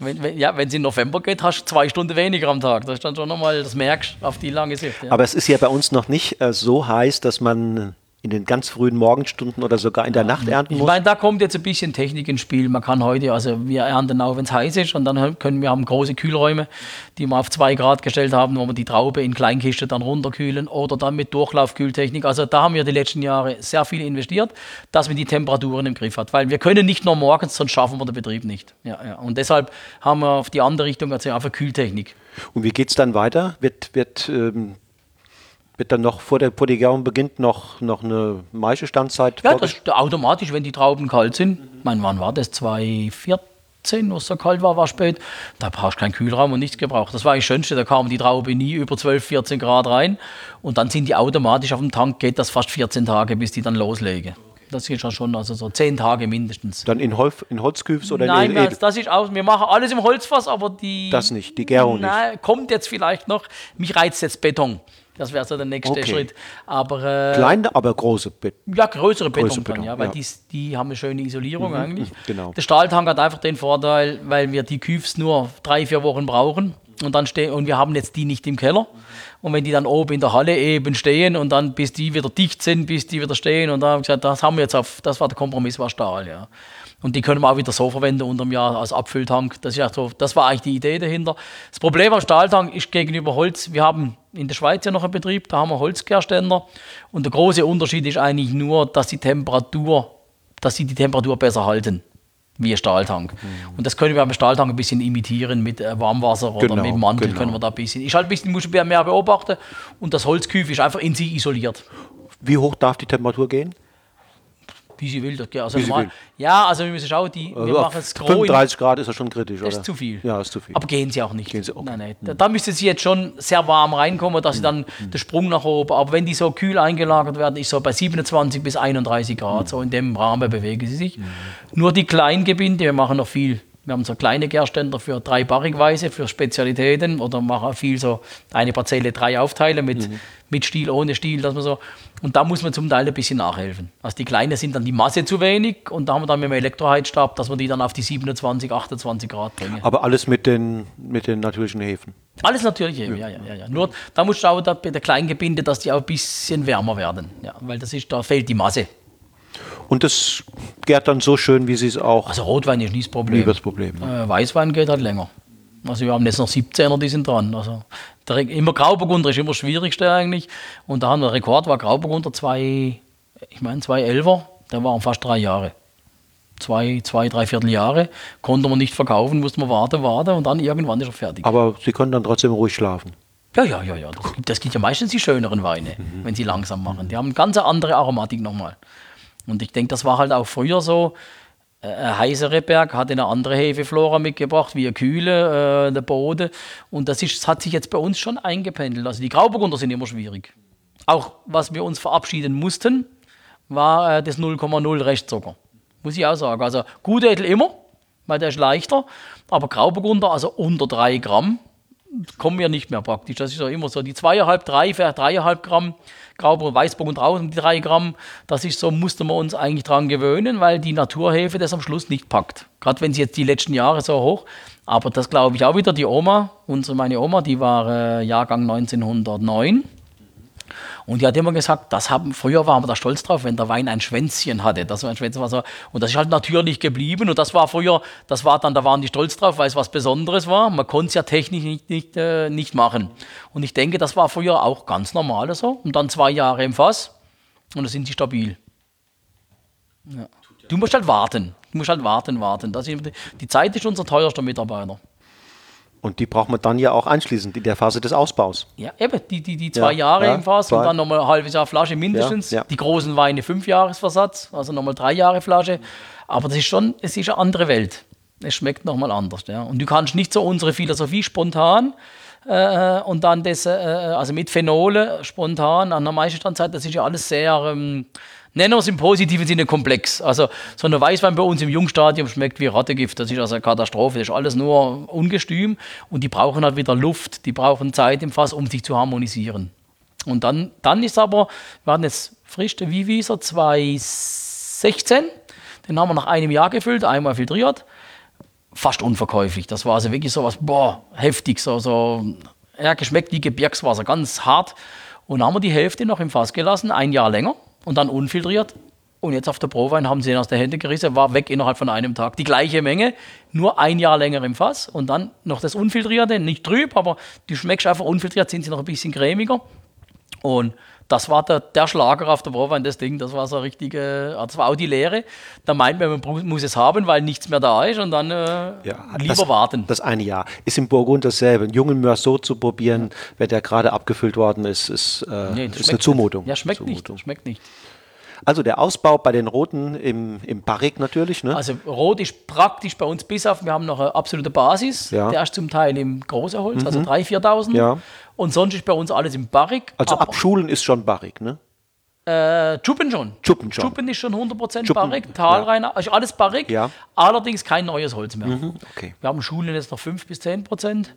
Wenn, wenn, ja, wenn es in November geht, hast du zwei Stunden weniger am Tag. Das ist dann schon nochmal, das merkst du auf die lange Sicht. Ja. Aber es ist ja bei uns noch nicht äh, so heiß, dass man in den ganz frühen Morgenstunden oder sogar in der Nacht ernten Ich muss. meine, da kommt jetzt ein bisschen Technik ins Spiel. Man kann heute, also wir ernten auch, wenn es heiß ist, und dann können wir haben große Kühlräume, die wir auf zwei Grad gestellt haben, wo wir die Traube in Kleinkiste dann runterkühlen oder dann mit Durchlaufkühltechnik. Also da haben wir die letzten Jahre sehr viel investiert, dass man die Temperaturen im Griff hat. Weil wir können nicht nur morgens, sonst schaffen wir den Betrieb nicht. Ja, ja. Und deshalb haben wir auf die andere Richtung also einfach Kühltechnik. Und wie geht es dann weiter? Wird, wird, ähm, wird dann noch vor der, vor der Gärung beginnt noch, noch eine Maischestandzeit? Ja, das, automatisch, wenn die Trauben kalt sind. Ich meine, wann war das? 2014, wo es so kalt war, war spät. Da brauchst du keinen Kühlraum und nichts gebraucht. Das war das Schönste. Da kam die Traube nie über 12, 14 Grad rein. Und dann sind die automatisch auf dem Tank, geht das fast 14 Tage, bis die dann loslegen. Das ist ja schon also so 10 Tage mindestens. Dann in, Holf, in Holzküfs oder Nein, in, wir, in, das ist aus. Wir machen alles im Holzfass, aber die. Das nicht, die Gärung nicht. Nein, kommt jetzt vielleicht noch. Mich reizt jetzt Beton. Das wäre so der nächste Okay. Schritt. Aber äh, kleine, aber große. Bett. ja, größere Beton, Größere dann, Beton, ja, weil ja. Die, die haben eine schöne Isolierung eigentlich. genau. Der Stahltank hat einfach den Vorteil, weil wir die Küfs nur drei, vier Wochen brauchen und dann stehen und wir haben jetzt die nicht im Keller. Und wenn die dann oben in der Halle eben stehen und dann bis die wieder dicht sind, bis die wieder stehen und da haben wir gesagt, das haben wir jetzt auf, das war der Kompromiss, war Stahl, ja. Und die können wir auch wieder so verwenden unterm Jahr als Abfülltank. Das, ist so, das war eigentlich die Idee dahinter. Das Problem am Stahltank ist gegenüber Holz, wir haben in der Schweiz ja noch einen Betrieb, da haben wir Holzkehrständer. Und der große Unterschied ist eigentlich nur, dass die Temperatur, dass sie die Temperatur besser halten. Wie ein Stahltank. Mhm. Und das können wir beim Stahltank ein bisschen imitieren mit äh, Warmwasser oder Genau, mit Mantel genau. können wir da ein bisschen. Ist halt ein bisschen, muss man mehr beobachten. Und das Holzküf ist einfach in sich isoliert. Wie hoch darf die Temperatur gehen? Wie sie will. Das geht. Also Wie sie normal, will. Ja, also wir müssen schauen, die, wir Also machen es grob in 35 Grad ist ja schon kritisch, Das oder? ist zu viel. Ja, ist zu viel. Aber gehen sie auch nicht. Gehen sie, okay. nein, nein. Da, müsste sie jetzt schon sehr warm reinkommen, dass sie dann der Sprung nach oben. Aber wenn die so kühl eingelagert werden, ist so bei 27 bis 31 Grad, so in dem Rahmen bewegen sie sich. Nur die Kleingebinde, wir machen noch viel. Wir haben so kleine Gärständer für drei Barrigweise, für Spezialitäten oder machen auch viel so eine Parzelle drei aufteilen mit, mit Stiel, ohne Stiel, dass man so. Und da muss man zum Teil ein bisschen nachhelfen. Also die Kleinen sind dann die Masse zu wenig und da haben wir dann mit dem Elektroheizstab, dass wir die dann auf die 27, 28 Grad bringen. Aber alles mit den, mit den natürlichen Hefen. Alles natürlich, ja, ja, ja, ja, ja. Nur da musst du schauen, da bei der Kleingebinde, dass die auch ein bisschen wärmer werden. Ja, weil das ist, da fehlt die Masse. Und das gärt dann so schön, wie sie es auch. Also Rotwein ist nie das Problem. Nie das Problem, ne? Äh, Weißwein geht halt länger. Also wir haben jetzt noch 17er, die sind dran. Also immer Grauburgunder ist immer das Schwierigste eigentlich. Und da haben wir, Rekord war Grauburgunder zwei, ich meine 211er, der waren fast drei Jahre. Zwei, zwei, drei Vierteljahre. Konnte man nicht verkaufen, musste man warten, warten und dann irgendwann ist er fertig. Aber sie können dann trotzdem ruhig schlafen. Ja, ja, ja, ja. Das gibt, das gibt ja meistens die schöneren Weine, wenn sie langsam machen. Die haben eine ganz andere Aromatik nochmal. Und ich denke, das war halt auch früher so. Heißere Berg hat eine andere Hefeflora mitgebracht, wie kühle, äh, der Boden. Und das, ist, das hat sich jetzt bei uns schon eingependelt. Also die Grauburgunder sind immer schwierig. Auch was wir uns verabschieden mussten, war äh, das 0,0 Restzucker. Muss ich auch sagen. Also Gutedel immer, weil der ist leichter. Aber Grauburgunder, also unter 3 Gramm, kommen wir nicht mehr praktisch. Das ist ja immer so die zweieinhalb, drei, dreieinhalb Gramm Grauburgunder, Weißburgunder raus um die drei Gramm. Das ist so, musste man uns eigentlich dran gewöhnen, weil die Naturhefe das am Schluss nicht packt. Gerade wenn sie jetzt die letzten Jahre so hoch. Aber das glaube ich auch wieder, die Oma, unsere, meine Oma, die war äh, Jahrgang 1909. Und die hat immer gesagt, das haben, früher waren wir da stolz drauf, wenn der Wein ein Schwänzchen hatte. Das war ein Schwänzchen, er, und das ist halt natürlich geblieben. Und das war früher, das war dann, da waren die stolz drauf, weil es was Besonderes war. Man konnte es ja technisch nicht, nicht, äh, nicht machen. Und ich denke, das war früher auch ganz normal so. Und dann zwei Jahre im Fass und dann sind sie stabil. Ja. Du musst halt warten. Du musst halt warten, warten. Das ist, die Zeit ist unser teuerster Mitarbeiter. Und die braucht man dann ja auch anschließend in der Phase des Ausbaus. Ja, eben, die, die, die zwei Ja, Jahre ja, im Fass und dann nochmal ein halbes Jahr Flasche mindestens. Ja. Die großen Weine fünf Jahresversatz, also nochmal drei Jahre Flasche. Aber das ist schon, es ist eine andere Welt. Es schmeckt nochmal anders. Ja. Und du kannst nicht so unsere Philosophie spontan äh, und dann das, äh, also mit Phenole spontan an der Meisterstandzeit, das ist ja alles sehr, ähm, nennen wir es im positiven Sinne komplex. Also so eine Weißwein bei uns im Jungstadium schmeckt wie Rattegift, das ist also eine Katastrophe, das ist alles nur Ungestüm und die brauchen halt wieder Luft, die brauchen Zeit im Fass, um sich zu harmonisieren. Und dann, dann ist aber, wir hatten jetzt frisch der Wiewiser 2016, den haben wir nach einem Jahr gefüllt, einmal filtriert, fast unverkäuflich. Das war also wirklich so was, boah, heftig, so, so ja, geschmeckt wie Gebirgswasser, ganz hart. Und dann haben wir die Hälfte noch im Fass gelassen, ein Jahr länger und dann unfiltriert. Und jetzt auf der Prowein haben sie ihn aus der Hände gerissen, war weg innerhalb von einem Tag. Die gleiche Menge, nur ein Jahr länger im Fass und dann noch das Unfiltrierte, nicht trüb, aber du schmeckst einfach unfiltriert, sind sie noch ein bisschen cremiger. Und das war der, der Schlager auf der Prowein, das Ding, das war so richtige, das war auch die Lehre. Da meint man, man muss es haben, weil nichts mehr da ist und dann äh, lieber das, warten. Das eine Jahr. Ist im Burgund dasselbe. Einen jungen Meursault zu probieren, wenn der gerade abgefüllt worden ist, ist, äh, Nee, ist eine Zumutung. Nicht. Ja, schmeckt Zumutung. nicht. Schmeckt nicht. Also der Ausbau bei den Roten im, im Barrique natürlich. Ne? Also Rot ist praktisch bei uns bis auf, wir haben noch eine absolute Basis. Ja. Mhm. Der ist zum Teil im großen Holz, also 3.000, 4.000. Ja. Und sonst ist bei uns alles im Barrique. also aber, abschulen ist schon Barrique, ne? Äh, Chuppen schon. Chuppen schon. Chuppen ist schon 100% Chuppen, Barrique, Talreiner, also alles Barrique. Ja. Allerdings kein neues Holz mehr. Okay. Wir haben Schulen jetzt noch 5 bis 10 Prozent.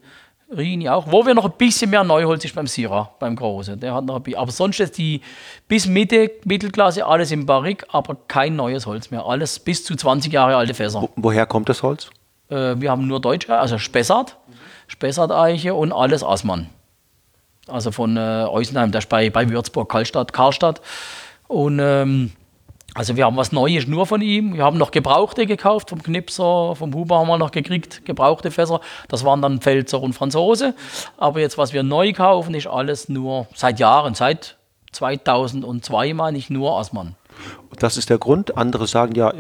Rini auch. Wo wir noch ein bisschen mehr Neuholz ist beim Syrah, beim Großen. Der hat noch ein bisschen. Aber sonst ist die bis Mitte, Mittelklasse alles im Barrique, aber kein neues Holz mehr. Alles bis zu 20 Jahre alte Fässer. Wo- Woher kommt das Holz? Äh, wir haben nur Deutsche, also Spessart, Spessart-Eiche und alles Assmann. Also von äh, Eusenheim, das ist bei, bei Würzburg, Karlstadt, Karlstadt. Und ähm, also wir haben was Neues nur von ihm. Wir haben noch Gebrauchte gekauft vom Knipser, vom Huber haben wir noch gekriegt, gebrauchte Fässer. Das waren dann Pfälzer und Franzose. Aber jetzt, was wir neu kaufen, ist alles nur seit Jahren, seit 2002 meine ich nur Assmann. Das ist der Grund. Andere sagen ja,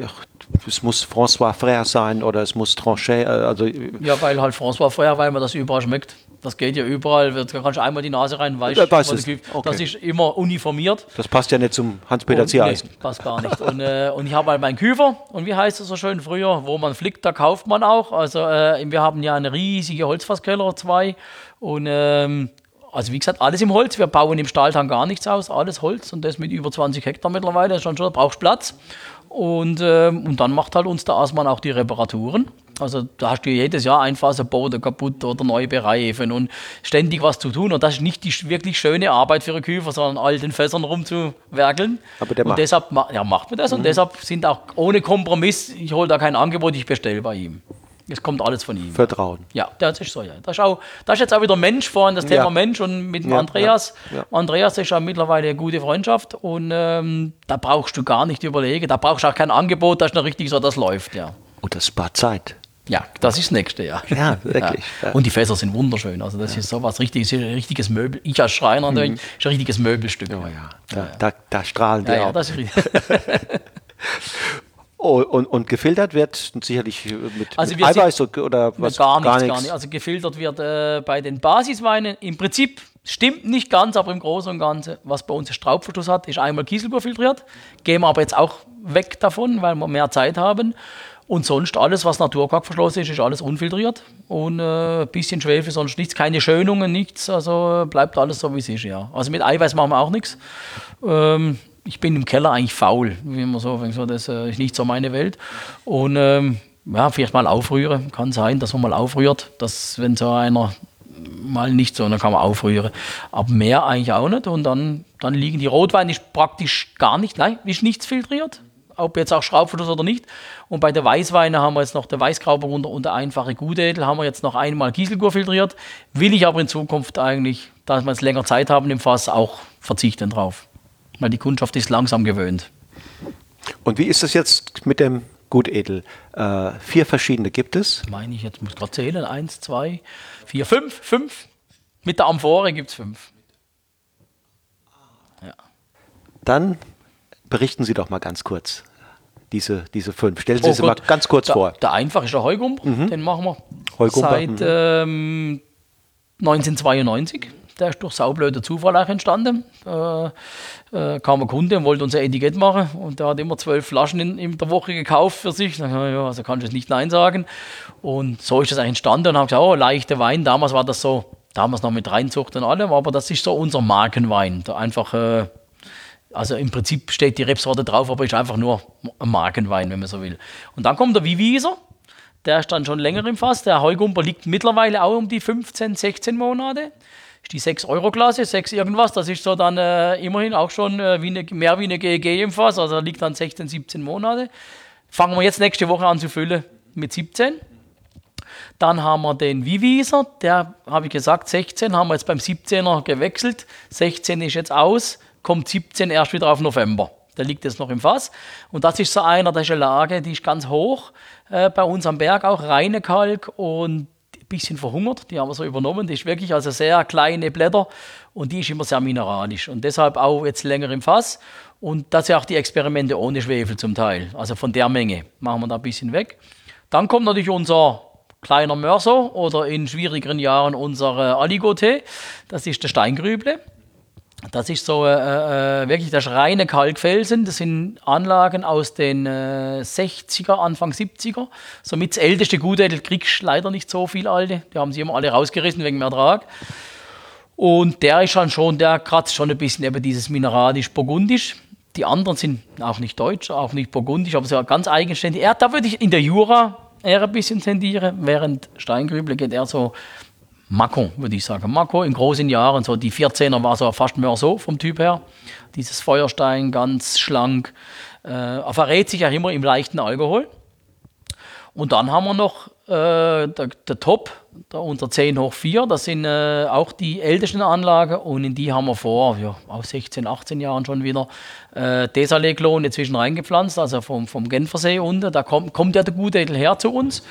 es muss François Frère sein oder es muss Tranchet. äh, Also Ja, weil halt François Frère, weil man das überall schmeckt. Das geht ja überall. Da kannst du einmal die Nase rein, weißt Ja, die Küche- Okay. Das ist immer uniformiert. das passt ja nicht zum Hans-Peter Ziereisen. Nee, passt gar nicht. Und, äh, und ich habe halt meinen Küfer. Und wie heißt es so schön früher? Wo man flickt, da kauft man auch. Also äh, wir haben ja eine riesige Holzfasskeller, zwei. Und ähm, also wie gesagt, alles im Holz. Wir bauen im Stahltank gar nichts aus. Alles Holz. Und das mit über 20 Hektar mittlerweile. Das ist schon schon, da brauchst Platz. Und, ähm, und dann macht halt uns der Asmann auch die Reparaturen. Also da hast du jedes Jahr ein Fass Boden kaputt oder neu bereifen und ständig was zu tun. Und das ist nicht die wirklich schöne Arbeit für einen Küfer, sondern all den Fässern rumzuwerkeln. Aber der und macht. deshalb ja, macht man das. Und deshalb sind auch ohne Kompromiss, ich hole da kein Angebot, ich bestelle bei ihm. Es kommt alles von ihm. Vertrauen. Ja, das ist so, ja. Das ist, auch, das ist jetzt auch wieder Mensch vorhin, das Thema Ja. Mensch und mit dem Ja, Andreas. ja. Andreas ist ja mittlerweile eine gute Freundschaft und ähm, da brauchst du gar nicht überlegen, da brauchst du auch kein Angebot, das ist noch richtig so, das läuft, ja. Und das spart Zeit. Ja, das ist das Nächste, ja. Ja, wirklich, ja. Und die Fässer sind wunderschön, also das ist sowas richtiges, richtiges Möbel. Ich als Schreiner, natürlich, ist ein richtiges Möbelstück. Mhm. Oh ja, da, Da, da strahlen die ja, ja, das ist richtig. *laughs* Oh, und, und gefiltert wird sicherlich mit, Also mit Eiweiß oder was? gar, nichts, gar nicht. Also gefiltert wird äh, bei den Basisweinen. Im Prinzip stimmt nicht ganz, aber im Großen und Ganzen, was bei uns Straubverschluss hat, ist einmal Kieselguhr filtriert. Gehen wir aber jetzt auch weg davon, weil wir mehr Zeit haben. Und sonst alles, was Naturkalkverschlossen ist, ist alles unfiltriert. Und äh, ein bisschen Schwefel, sonst nichts. Keine Schönungen, nichts. Also bleibt alles so, wie es ist, ja. Also mit Eiweiß machen wir auch nichts. Ähm, ich bin im Keller eigentlich faul, wie man so so, das äh, ist nicht so meine Welt. Und ähm, ja, vielleicht mal aufrühren, kann sein, dass man mal aufrührt, dass wenn so einer mal nicht so, dann kann man aufrühren. Aber mehr eigentlich auch nicht. Und dann, dann liegen die Rotweine praktisch gar nicht, nein, ist nichts filtriert. Ob jetzt auch Schraubverschluss oder nicht. Und bei der Weißweine haben wir jetzt noch der Weißgrauburgunder und der einfache Gutedel haben wir jetzt noch einmal Kieselgur filtriert. Will ich aber in Zukunft eigentlich, da wir jetzt länger Zeit haben im Fass, auch verzichten drauf. Weil die Kundschaft ist langsam gewöhnt. Und wie ist es jetzt mit dem Gutedel? Äh, vier verschiedene gibt es. Meine ich, jetzt muss ich gerade zählen. Eins, zwei, vier, fünf, fünf. Mit der Amphore gibt es fünf. Ja. Dann berichten Sie doch mal ganz kurz diese, diese fünf. Stellen Sie oh sie Gott. mal ganz kurz der, vor. Der einfache ist der Heugumper, mhm. den machen wir Heugumper. seit ähm, 1992. Der ist durch saublöder Zufall auch entstanden. Äh, äh, kam ein Kunde und wollte unser Etikett machen und der hat immer zwölf Flaschen in, in der Woche gekauft für sich. Dann, ja, also kann ich jetzt nicht Nein sagen. Und so ist das eigentlich entstanden und habe gesagt, oh, leichte Wein. Damals war das so, damals noch mit Reinzucht und allem, aber das ist so unser Markenwein. Der einfach, äh, also im Prinzip steht die Rebsorte drauf, aber ist einfach nur ein Markenwein, wenn man so will. Und dann kommt der Vivieser. Der ist dann schon länger im Fass. Der Heugumper liegt mittlerweile auch um die 15, 16 Monate ist die 6-Euro-Klasse, 6 irgendwas, das ist so dann äh, immerhin auch schon äh, wie eine, mehr wie eine GEG im Fass, also liegt dann 16, 17 Monate. Fangen wir jetzt nächste Woche an zu füllen mit 17. Dann haben wir den Vivieser, der habe ich gesagt, 16 haben wir jetzt beim 17er gewechselt. 16 ist jetzt aus, kommt 17 erst wieder auf November. Der liegt jetzt noch im Fass. Und das ist so einer, das ist eine Lage, die ist ganz hoch äh, bei uns am Berg, auch reine Kalk. Und bisschen verhungert. Die haben wir so übernommen. Die ist wirklich also sehr kleine Blätter und die ist immer sehr mineralisch und deshalb auch jetzt länger im Fass. Und das sind auch die Experimente ohne Schwefel zum Teil. Also von der Menge machen wir da ein bisschen weg. Dann kommt natürlich unser kleiner Mörser oder in schwierigeren Jahren unser Aligoté. Das ist der Steingrüble. Das ist so äh, äh, wirklich das reine Kalkfelsen. Das sind Anlagen aus den äh, 60er, Anfang 70er. Somit das älteste Gutedel kriegst leider nicht so viel alte. Die haben sie immer alle rausgerissen wegen dem Ertrag. Und der ist dann schon, der kratzt schon ein bisschen eben dieses mineralisch-burgundisch. Die anderen sind auch nicht deutsch, auch nicht burgundisch, aber so ganz eigenständig. Er, da würde ich in der Jura eher ein bisschen tendieren, während Steingrüble geht eher so Mako, würde ich sagen. Mako in großen Jahren, so die 14er war so fast mehr so vom Typ her. Dieses Feuerstein, ganz schlank. Äh, er verrät sich ja immer im leichten Alkohol. Und dann haben wir noch der, der, Top, der unter 10 hoch 4. Das sind äh, auch die ältesten Anlagen und in die haben wir vor, ja, auch 16, 18 Jahren schon wieder äh, Desaleglo inzwischen reingepflanzt, also vom, vom Genfersee unten. Da kommt, kommt ja der Gutedel her zu uns.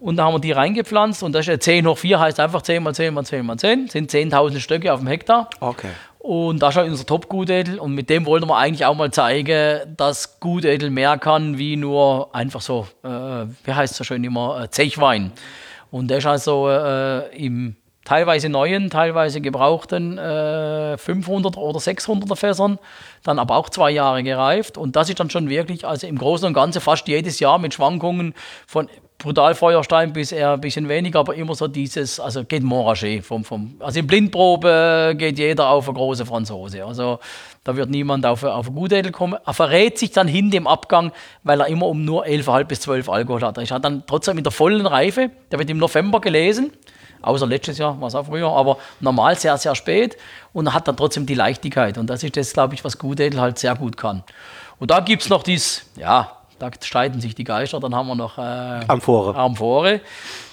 Und da haben wir die reingepflanzt und das ist 10 hoch 4 heißt einfach 10 mal 10 mal 10 mal 10. Sind 10.000 Stöcke auf dem Hektar. Okay. Und das ist halt unser Top-Gutedel und mit dem wollten wir eigentlich auch mal zeigen, dass Gutedel mehr kann wie nur einfach so, äh, wie heißt es so schön immer, äh, Zechwein. Und der ist also äh, im teilweise neuen, teilweise gebrauchten äh, 500 oder 600er Fässern, dann aber auch zwei Jahre gereift. Und das ist dann schon wirklich, also im Großen und Ganzen fast jedes Jahr mit Schwankungen von brutal Feuerstein bis eher ein bisschen weniger, aber immer so dieses, also geht Montrachet. Vom, vom, also in Blindprobe geht jeder auf eine große Franzose. Also da wird niemand auf, auf eine Gutedel kommen. Er verrät sich dann hin dem Abgang, weil er immer um nur 11,5 bis 12 Alkohol hat. Er hat dann trotzdem in der vollen Reife, der wird im November gelesen, außer letztes Jahr, war es auch früher, aber normal sehr, sehr spät und hat dann trotzdem die Leichtigkeit. Und das ist das, glaube ich, was Gutedel halt sehr gut kann. Und da gibt es noch dieses, ja, da streiten sich die Geister. Dann haben wir noch äh, Amphore. Amphore.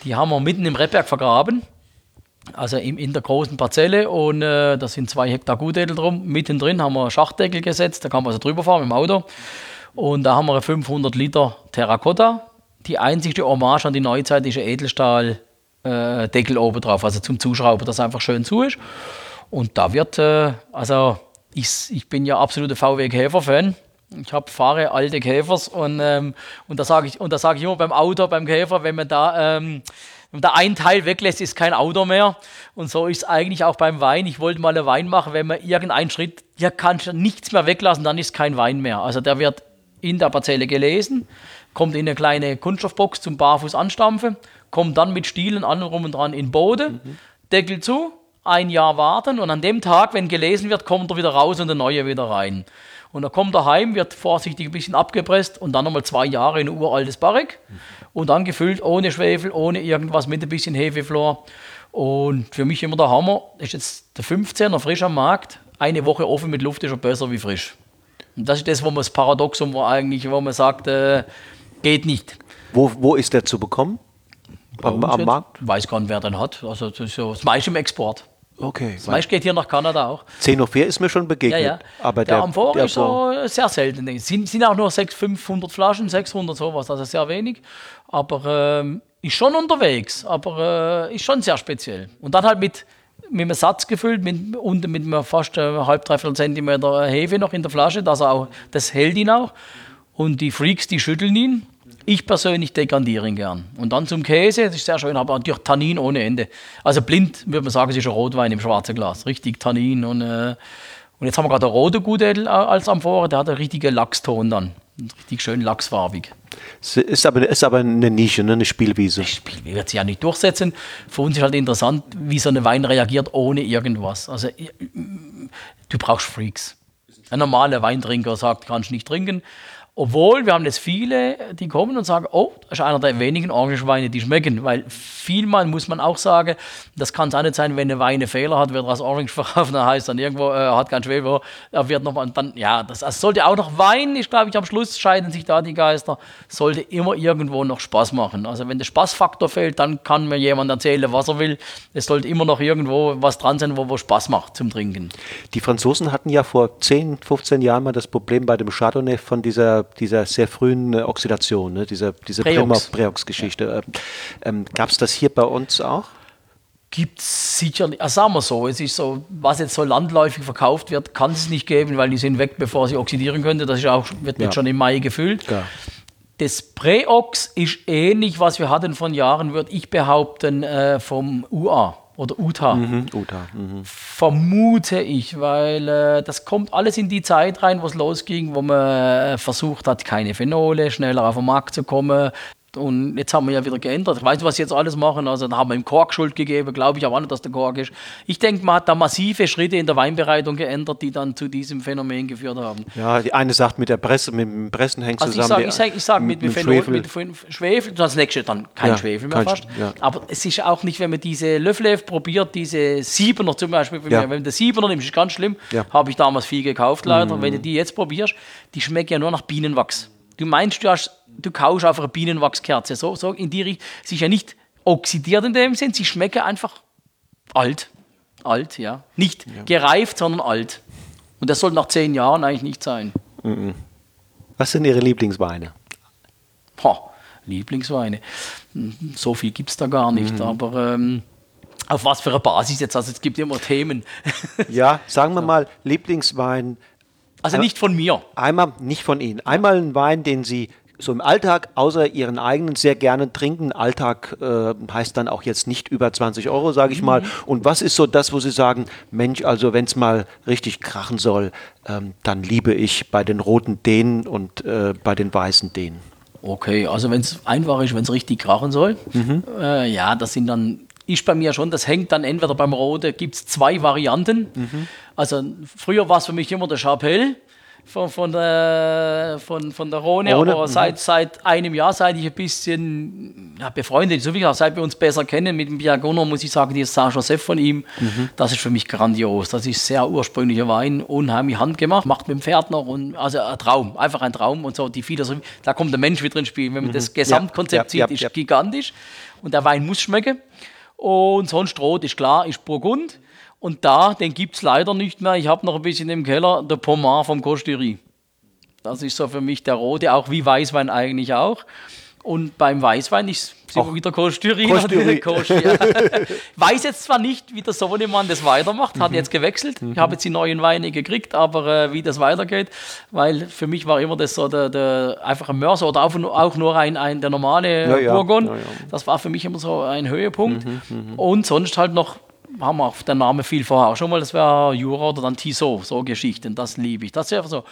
Die haben wir mitten im Rebberg vergraben. Also in, in der großen Parzelle und äh, da sind zwei Hektar Gutedel drum. Mittendrin haben wir Schachtdeckel gesetzt, da kann man also drüber fahren mit dem Auto. Und da haben wir 500 Liter Terrakotta. Die einzige Hommage an die Neuzeit ist ein Edelstahldeckel äh, oben drauf, also zum Zuschrauben, dass einfach schön zu ist. Und da wird, äh, also ich, ich bin ja absoluter VW-Käfer-Fan. Ich habe fahre alte Käfers und, ähm, und da sage ich, und ich immer beim Auto, beim Käfer, wenn man da, ähm, wenn da ein Teil weglässt, ist kein Auto mehr. Und so ist es eigentlich auch beim Wein. Ich wollte mal einen Wein machen, wenn man irgendeinen Schritt, hier kannst du nichts mehr weglassen, dann ist kein Wein mehr. Also der wird in der Parzelle gelesen, kommt in eine kleine Kunststoffbox zum Barfuß anstampfen, kommt dann mit Stielen an und rum und dran in Bode, mhm. Deckel zu, ein Jahr warten und an dem Tag, wenn gelesen wird, kommt er wieder raus und der neue wieder rein. Und dann kommt er heim, wird vorsichtig ein bisschen abgepresst und dann nochmal zwei Jahre in ein uraltes Barrik und dann gefüllt ohne Schwefel, ohne irgendwas, mit ein bisschen Hefeflor. Und für mich immer der Hammer, ist jetzt der 15er frisch am Markt, eine Woche offen mit Luft ist schon besser wie frisch. Und das ist das, wo man das Paradoxum war eigentlich, wo man sagt, äh, geht nicht. Wo, wo ist der zu bekommen? Am, am Markt? Weiß gar nicht, wer den hat. Also das ist so das meiste im Export. Okay. Das meiste geht hier nach Kanada auch. 1004 ist mir schon Ja, begegnet. ja. Aber der, der, Amphore der ist so sehr selten. Es sind, sind auch nur 600, 500 Flaschen, 600 sowas, also sehr wenig. Aber ähm, ist schon unterwegs, aber äh, ist schon sehr speziell. Und dann halt mit, mit einem Satz gefüllt, mit, und mit einem fast äh, halb, dreiviertel Zentimeter Hefe noch in der Flasche, dass er auch, das hält ihn auch. Und die Freaks, die schütteln ihn. Ich persönlich dekantiere ihn gern. Und dann zum Käse, das ist sehr schön, aber natürlich Tannin ohne Ende. Also blind würde man sagen, es ist ein Rotwein im schwarzen Glas. Richtig Tannin. Und, äh, und jetzt haben wir gerade einen roten Gutedel als Amphore, der hat einen richtigen Lachston dann. Richtig schön lachsfarbig. Es ist aber, ist aber eine Nische, ne? eine Spielwiese. Spiel wird sich ja nicht durchsetzen. Für uns ist halt interessant, wie so ein Wein reagiert ohne irgendwas. Also du brauchst Freaks. Ein normaler Weintrinker sagt, kannst nicht trinken. Obwohl, wir haben jetzt viele, die kommen und sagen, oh, das ist einer der wenigen Orangenweine, die schmecken. Weil vielmal muss man auch sagen, das kann es auch nicht sein, wenn ein Wein einen Fehler hat, wird er als Orange *laughs* verkauft, dann heißt dann irgendwo, äh, hat kein Schwefel, er wird nochmal, dann, ja, das, das sollte auch noch Wein, ich glaube, ich am Schluss scheiden sich da die Geister, sollte immer irgendwo noch Spaß machen. Also wenn der Spaßfaktor fehlt, dann kann mir jemand erzählen, was er will. Es sollte immer noch irgendwo was dran sein, wo, wo Spaß macht zum Trinken. Die Franzosen hatten ja vor 10, 15 Jahren mal das Problem bei dem Chardonnay von dieser, dieser sehr frühen äh, Oxidation, ne? dieser, diese Preox. Preox-Geschichte. Ähm, Gab es das hier bei uns auch? Gibt es sicher nicht. Also sagen wir so, es ist so, was jetzt so landläufig verkauft wird, kann es nicht geben, weil die sind weg, bevor sie oxidieren könnte. Das ist auch, wird Ja. jetzt schon im Mai gefüllt. Ja. Das Preox ist ähnlich, was wir hatten von Jahren, würde ich behaupten, äh, vom UA oder UTA. Mhm, Uta. Mhm. Vermute ich, weil äh, das kommt alles in die Zeit rein, wo es losging, wo man äh, versucht hat, keine Phenole, schneller auf den Markt zu kommen. Und jetzt haben wir ja wieder geändert. Ich weiß nicht, was sie jetzt alles machen. Also, da haben wir ihm Kork Schuld gegeben, glaube ich aber auch nicht, dass der Kork ist. Ich denke, man hat da massive Schritte in der Weinbereitung geändert, die dann zu diesem Phänomen geführt haben. Ja, die eine sagt mit der Presse, mit dem Pressen hängt Also ich zusammen. sage ich sag, ich sag mit, mit, Schwefel. mit Schwefel, das nächste dann kein Ja, Schwefel mehr kein fast. Ja. Aber es ist auch nicht, wenn man diese Löffel probiert, diese Siebener zum Beispiel, bei Ja. wenn du der Siebener nimmst, ist ganz schlimm, Ja. Mhm. habe ich damals viel gekauft leider. Wenn du die jetzt probierst, die schmecken ja nur nach Bienenwachs. Du meinst, du, hast, du kaufst einfach eine Bienenwachskerze. So, so in die Richtung. Sie ist ja nicht oxidiert in dem Sinn, sie schmecken einfach alt. Alt, ja. Nicht gereift, sondern alt. Und das soll nach zehn Jahren eigentlich nicht sein. Was sind Ihre Lieblingsweine? Boah, Lieblingsweine. So viel gibt es da gar nicht. Mhm. Aber ähm, auf was für eine Basis jetzt? Also es gibt immer Themen. *laughs* Ja, sagen wir mal Lieblingswein. Also nicht von mir. Einmal nicht von Ihnen. Einmal ein Wein, den Sie so im Alltag, außer Ihren eigenen, sehr gerne trinken. Alltag äh, heißt dann auch jetzt nicht über 20 Euro, sage ich mal. Und was ist so das, wo Sie sagen, Mensch, also wenn es mal richtig krachen soll, ähm, dann liebe ich bei den roten den und äh, bei den weißen den. Okay, also wenn es einfach ist, wenn es richtig krachen soll, Mhm. äh, ja, das sind dann, ist bei mir schon, das hängt dann entweder beim Rote, gibt es zwei Varianten. Mhm. Also früher war es für mich immer der Chapelle von, von, der, von, von der Rhone, Rhone, aber mhm. seit, seit einem Jahr, seit ich ein bisschen ja, befreundet, so wie gesagt, seit wir uns besser kennen mit dem Biagono, muss ich sagen, dieses Saint-Joseph von ihm, Mhm. das ist für mich grandios. Das ist sehr ursprünglicher Wein, unheimlich handgemacht, macht mit dem Pferd noch und also ein Traum, einfach ein Traum und so die Philosophie, da kommt der Mensch wieder ins Spiel. Wenn man das Gesamtkonzept Mhm. Ja, sieht, ja. ist gigantisch und der Wein muss schmecken. Und sonst Rot ist klar, ist Burgund. Und da, den gibt es leider nicht mehr. Ich habe noch ein bisschen im Keller, der Pomard vom Costerie. Das ist so für mich der rote, auch wie Weißwein eigentlich auch. Und beim Weißwein ist wir wieder Costerie. Costerie. *laughs* Weiß jetzt zwar nicht, wie der Sohnemann das weitermacht, hat jetzt gewechselt. Ich habe jetzt die neuen Weine gekriegt, aber äh, wie das weitergeht, weil für mich war immer das so der, der einfach ein Mörser oder auch, auch nur ein, ein der normale Ja, ja. Burgund. Ja, ja. Das war für mich immer so ein Höhepunkt. Und sonst halt noch, haben wir auf der Name viel vorher auch schon mal, das wäre Jura oder dann Tissot, so Geschichten, das liebe ich. Das ist einfach so.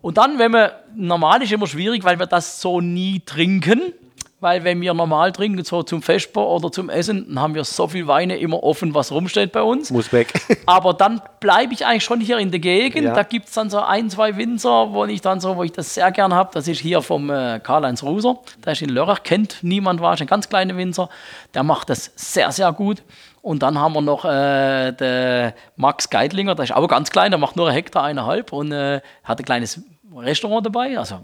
Und dann, wenn wir, normal ist immer schwierig, weil wir das so nie trinken, weil wenn wir normal trinken, so zum Vesper oder zum Essen, dann haben wir so viel Weine immer offen, was rumsteht bei uns. Muss weg. *laughs* Aber dann bleibe ich eigentlich schon hier in der Gegend. Ja. Da gibt es dann so ein, zwei Winzer, wo ich dann so, wo ich das sehr gern habe. Das ist hier vom äh, Karl-Heinz Ruser. Der ist in Lörrach, kennt niemand, war ein ganz kleiner Winzer. Der macht das sehr, sehr gut. Und dann haben wir noch äh, den Max Geidlinger, der ist auch ganz klein, der macht nur ein Hektar, eineinhalb und äh, hat ein kleines Restaurant dabei, also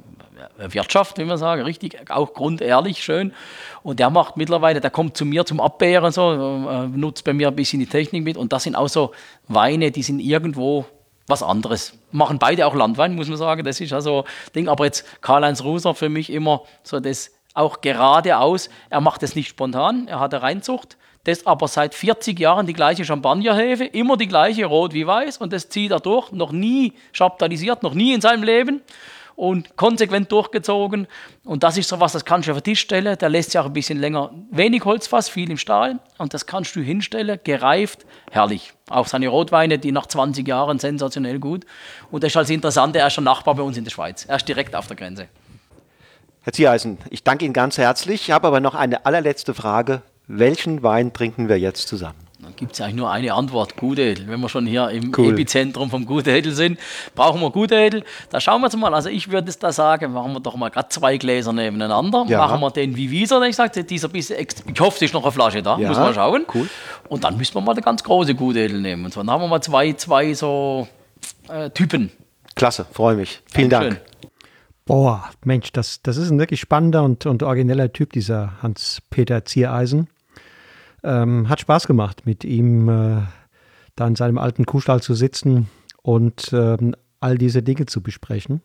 Wirtschaft, wie man sagen, richtig, auch grundehrlich, schön. Und der macht mittlerweile, der kommt zu mir zum Abbeeren, so, äh, nutzt bei mir ein bisschen die Technik mit. Und das sind auch so Weine, die sind irgendwo was anderes. Machen beide auch Landwein, muss man sagen. Das ist also Ding. Aber jetzt Karl-Heinz Ruser für mich immer so das auch geradeaus. Er macht es nicht spontan, er hat eine Reinzucht. Das aber seit 40 Jahren die gleiche Champagnerhefe, immer die gleiche, rot wie weiß. Und das zieht er durch, noch nie chaptalisiert, noch nie in seinem Leben und konsequent durchgezogen. Und das ist so was, das kannst du auf den Tisch stellen. Der lässt sich auch ein bisschen länger, wenig Holzfass, viel im Stahl. Und das kannst du hinstellen, gereift, herrlich. Auch seine Rotweine, die nach 20 Jahren sensationell gut. Und das ist also interessant, er ist schon Nachbar bei uns in der Schweiz. Er ist direkt auf der Grenze. Herr Zieheisen, ich danke Ihnen ganz herzlich. Ich habe aber noch eine allerletzte Frage. Welchen Wein trinken wir jetzt zusammen? Dann gibt es eigentlich nur eine Antwort, Gutedel. Wenn wir schon hier im cool. Epizentrum vom Gutedel sind, brauchen wir Gutedel. Da schauen wir jetzt mal. Also ich würde es da sagen, machen wir doch mal gerade zwei Gläser nebeneinander. Ja. Machen wir den wie Wieser, ich sagte, dieser bisschen, ich hoffe, es ist noch eine Flasche da, ja. muss man schauen. Cool. Und dann müssen wir mal eine ganz große Gutedel nehmen. Und dann haben wir mal zwei, zwei so äh, Typen. Klasse, freue mich. Vielen Dankeschön. Dank. Boah, Mensch, das, das ist ein wirklich spannender und, und origineller Typ, dieser Hans-Peter Ziereisen. Ähm, hat Spaß gemacht, mit ihm äh, da in seinem alten Kuhstall zu sitzen und ähm, all diese Dinge zu besprechen.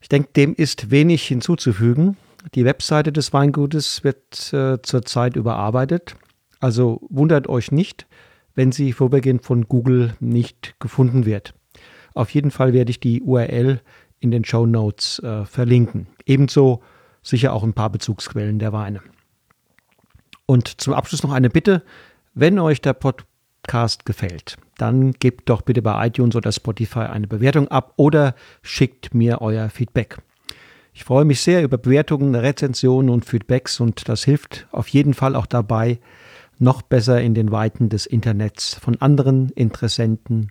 Ich denke, dem ist wenig hinzuzufügen. Die Webseite des Weingutes wird äh, zurzeit überarbeitet. Also wundert euch nicht, wenn sie vorübergehend von Google nicht gefunden wird. Auf jeden Fall werde ich die URL in den Show Notes äh, verlinken. Ebenso sicher auch ein paar Bezugsquellen der Weine. Und zum Abschluss noch eine Bitte, wenn euch der Podcast gefällt, dann gebt doch bitte bei iTunes oder Spotify eine Bewertung ab oder schickt mir euer Feedback. Ich freue mich sehr über Bewertungen, Rezensionen und Feedbacks und das hilft auf jeden Fall auch dabei, noch besser in den Weiten des Internets von anderen Interessenten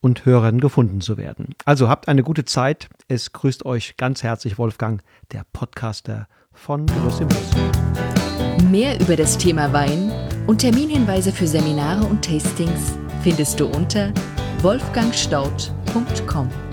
und Hörern gefunden zu werden. Also habt eine gute Zeit. Es grüßt euch ganz herzlich Wolfgang, der Podcaster von im Bus. Mehr über das Thema Wein und Terminhinweise für Seminare und Tastings findest du unter wolfgangstaud.com.